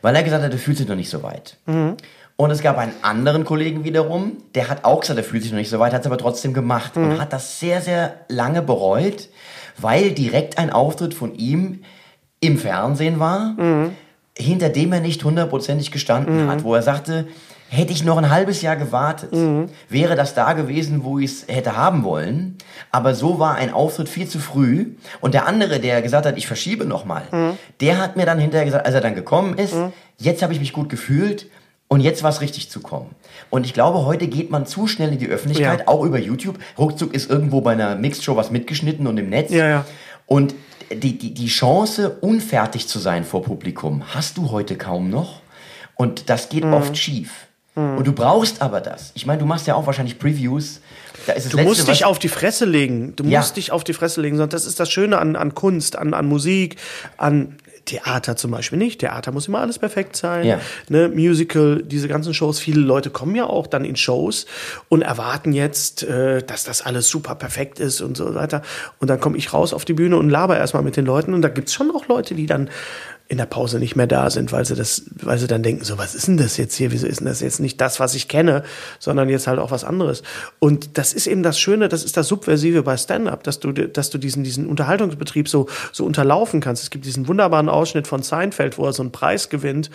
Weil er gesagt hat, er fühlt sich noch nicht so weit. Und es gab einen anderen Kollegen wiederum, der hat auch gesagt, er fühlt sich noch nicht so weit, hat es aber trotzdem gemacht und hat das sehr, sehr lange bereut, weil direkt ein Auftritt von ihm im Fernsehen war, hinter dem er nicht hundertprozentig gestanden hat, wo er sagte, hätte ich noch ein halbes Jahr gewartet, wäre das da gewesen, wo ich es hätte haben wollen. Aber so war ein Auftritt viel zu früh. Und der andere, der gesagt hat, ich verschiebe nochmal, der hat mir dann hinterher gesagt, als er dann gekommen ist, jetzt habe ich mich gut gefühlt. Und jetzt war es richtig zu kommen. Und ich glaube, heute geht man zu schnell in die Öffentlichkeit, Ja. auch über YouTube. Ruckzuck ist irgendwo bei einer Mixed-Show was mitgeschnitten und im Netz. Ja, ja. Und die, die, die Chance, unfertig zu sein vor Publikum, hast du heute kaum noch. Und das Mhm. geht oft schief. Und du brauchst aber das. Ich meine, du machst ja auch wahrscheinlich Previews. Da ist das Du Letzte, musst dich auf die Fresse legen. Du Ja. musst dich auf die Fresse legen. Das ist das Schöne an, an Kunst, an, an Musik, an Theater zum Beispiel nicht. Theater muss immer alles perfekt sein. Ja. Ne, Musical, diese ganzen Shows. Viele Leute kommen ja auch dann in Shows und erwarten jetzt, äh, dass das alles super perfekt ist und so weiter. Und dann komme ich raus auf die Bühne und laber erstmal mit den Leuten. Und da gibt's schon auch Leute, die dann in der Pause nicht mehr da sind, weil sie das, weil sie dann denken, so, was ist denn das jetzt hier? Wieso ist denn das jetzt nicht das, was ich kenne, sondern jetzt halt auch was anderes? Und das ist eben das Schöne, das ist das Subversive bei Stand-Up, dass du, dass du diesen, diesen Unterhaltungsbetrieb so, so unterlaufen kannst. Es gibt diesen wunderbaren Ausschnitt von Seinfeld, wo er so einen Preis gewinnt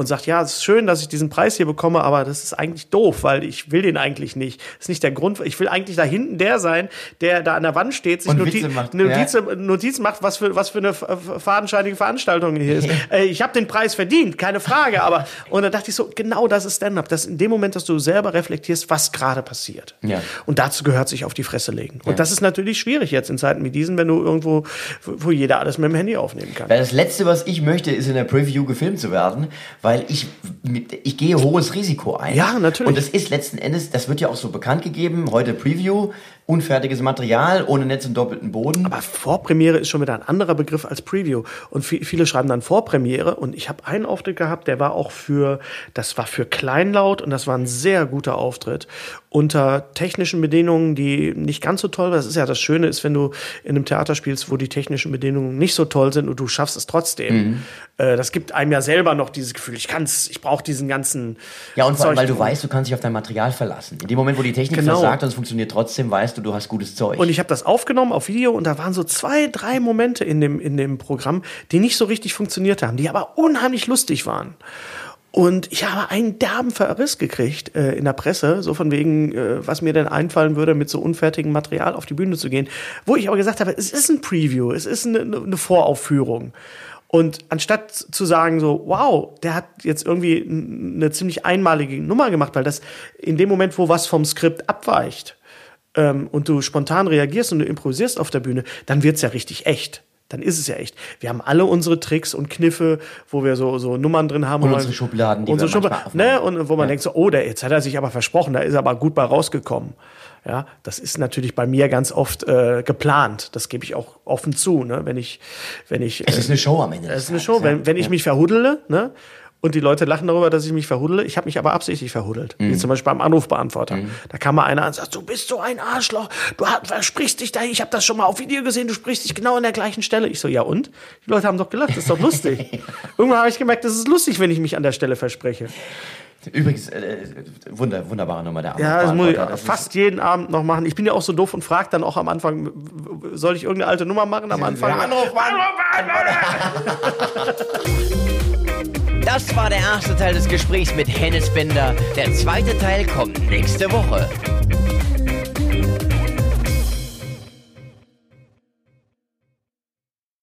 und sagt, ja, es ist schön, dass ich diesen Preis hier bekomme, aber das ist eigentlich doof, weil ich will den eigentlich nicht. Das ist nicht der Grund. Ich will eigentlich da hinten der sein, der da an der Wand steht, sich Und Noti Witze macht, Notiz, ja. Notiz macht, was für, was für eine fadenscheinige Veranstaltung hier ist. [LAUGHS] äh, ich habe den Preis verdient, keine Frage, aber und da dachte ich so, genau das ist Stand-up, das in dem Moment, dass du selber reflektierst, was gerade passiert. Ja. Und dazu gehört sich auf die Fresse legen. Und das ist natürlich schwierig jetzt in Zeiten wie diesen, wenn du irgendwo, wo jeder alles mit dem Handy aufnehmen kann. Das Letzte, was ich möchte, ist in der Preview gefilmt zu werden, weil ich, ich gehe hohes Risiko ein. Ja, natürlich. Und das ist letzten Endes, das wird ja auch so bekannt gegeben, heute Preview, unfertiges Material, ohne Netz und doppelten Boden. Aber Vorpremiere ist schon wieder ein anderer Begriff als Preview. Und vi- viele schreiben dann Vorpremiere. Und ich habe einen Auftritt gehabt, der war auch für, das war für Kleinlaut und das war ein sehr guter Auftritt. Unter technischen Bedingungen, die nicht ganz so toll waren. Das ist ja das Schöne, ist, wenn du in einem Theater spielst, wo die technischen Bedingungen nicht so toll sind und du schaffst es trotzdem. Mhm. Äh, das gibt einem ja selber noch dieses Gefühl, ich kann's, ich brauche diesen ganzen. ja, und vor allem, weil du weißt, du kannst dich auf dein Material verlassen. In dem Moment, wo die Technik Genau. versagt und es funktioniert trotzdem, weißt du, du hast gutes Zeug. Und ich habe das aufgenommen auf Video und da waren so zwei, drei Momente in dem, in dem Programm, die nicht so richtig funktioniert haben, die aber unheimlich lustig waren. Und ich habe einen derben Verriss gekriegt äh, in der Presse, so von wegen, äh, was mir denn einfallen würde, mit so unfertigem Material auf die Bühne zu gehen. Wo ich aber gesagt habe, es ist ein Preview, es ist eine, eine Voraufführung. Und anstatt zu sagen so, wow, der hat jetzt irgendwie eine ziemlich einmalige Nummer gemacht, weil das in dem Moment, wo was vom Skript abweicht, ähm, und du spontan reagierst und du improvisierst auf der Bühne, dann wird's ja richtig echt. Dann ist es ja echt. Wir haben alle unsere Tricks und Kniffe, wo wir so, so Nummern drin haben. Und unsere Schubladen, die unsere wir Schubladen, ne? Und wo man denkt so, oh, der, jetzt hat er sich aber versprochen, da ist er aber gut bei rausgekommen. Ja, das ist natürlich bei mir ganz oft äh, geplant. Das gebe ich auch offen zu, ne? Wenn ich, wenn ich, es ist eine Show am Ende. es ist eine Show. ja. Wenn, wenn ich Ja. mich verhuddele, ne? Und die Leute lachen darüber, dass ich mich verhudele. Ich habe mich aber absichtlich verhudelt. Wie zum Beispiel beim Anrufbeantworter. Da kam mal einer an und sagt, du bist so ein Arschloch, du versprichst dich da, ich habe das schon mal auf Video gesehen, du sprichst dich genau an der gleichen Stelle. Ich so, ja und? Die Leute haben doch gelacht, das ist doch lustig. [LAUGHS] Irgendwann habe ich gemerkt, das ist lustig, wenn ich mich an der Stelle verspreche. Übrigens, äh, wunder, wunderbare Nummer der Ja, das muss ich. Das fast jeden Abend noch machen. Ich bin ja auch so doof und frage dann auch am Anfang, soll ich irgendeine alte Nummer machen am Anfang? Ja, [LAUGHS] [LAUGHS] Das war der erste Teil des Gesprächs mit Hennes Bender. Der zweite Teil kommt nächste Woche.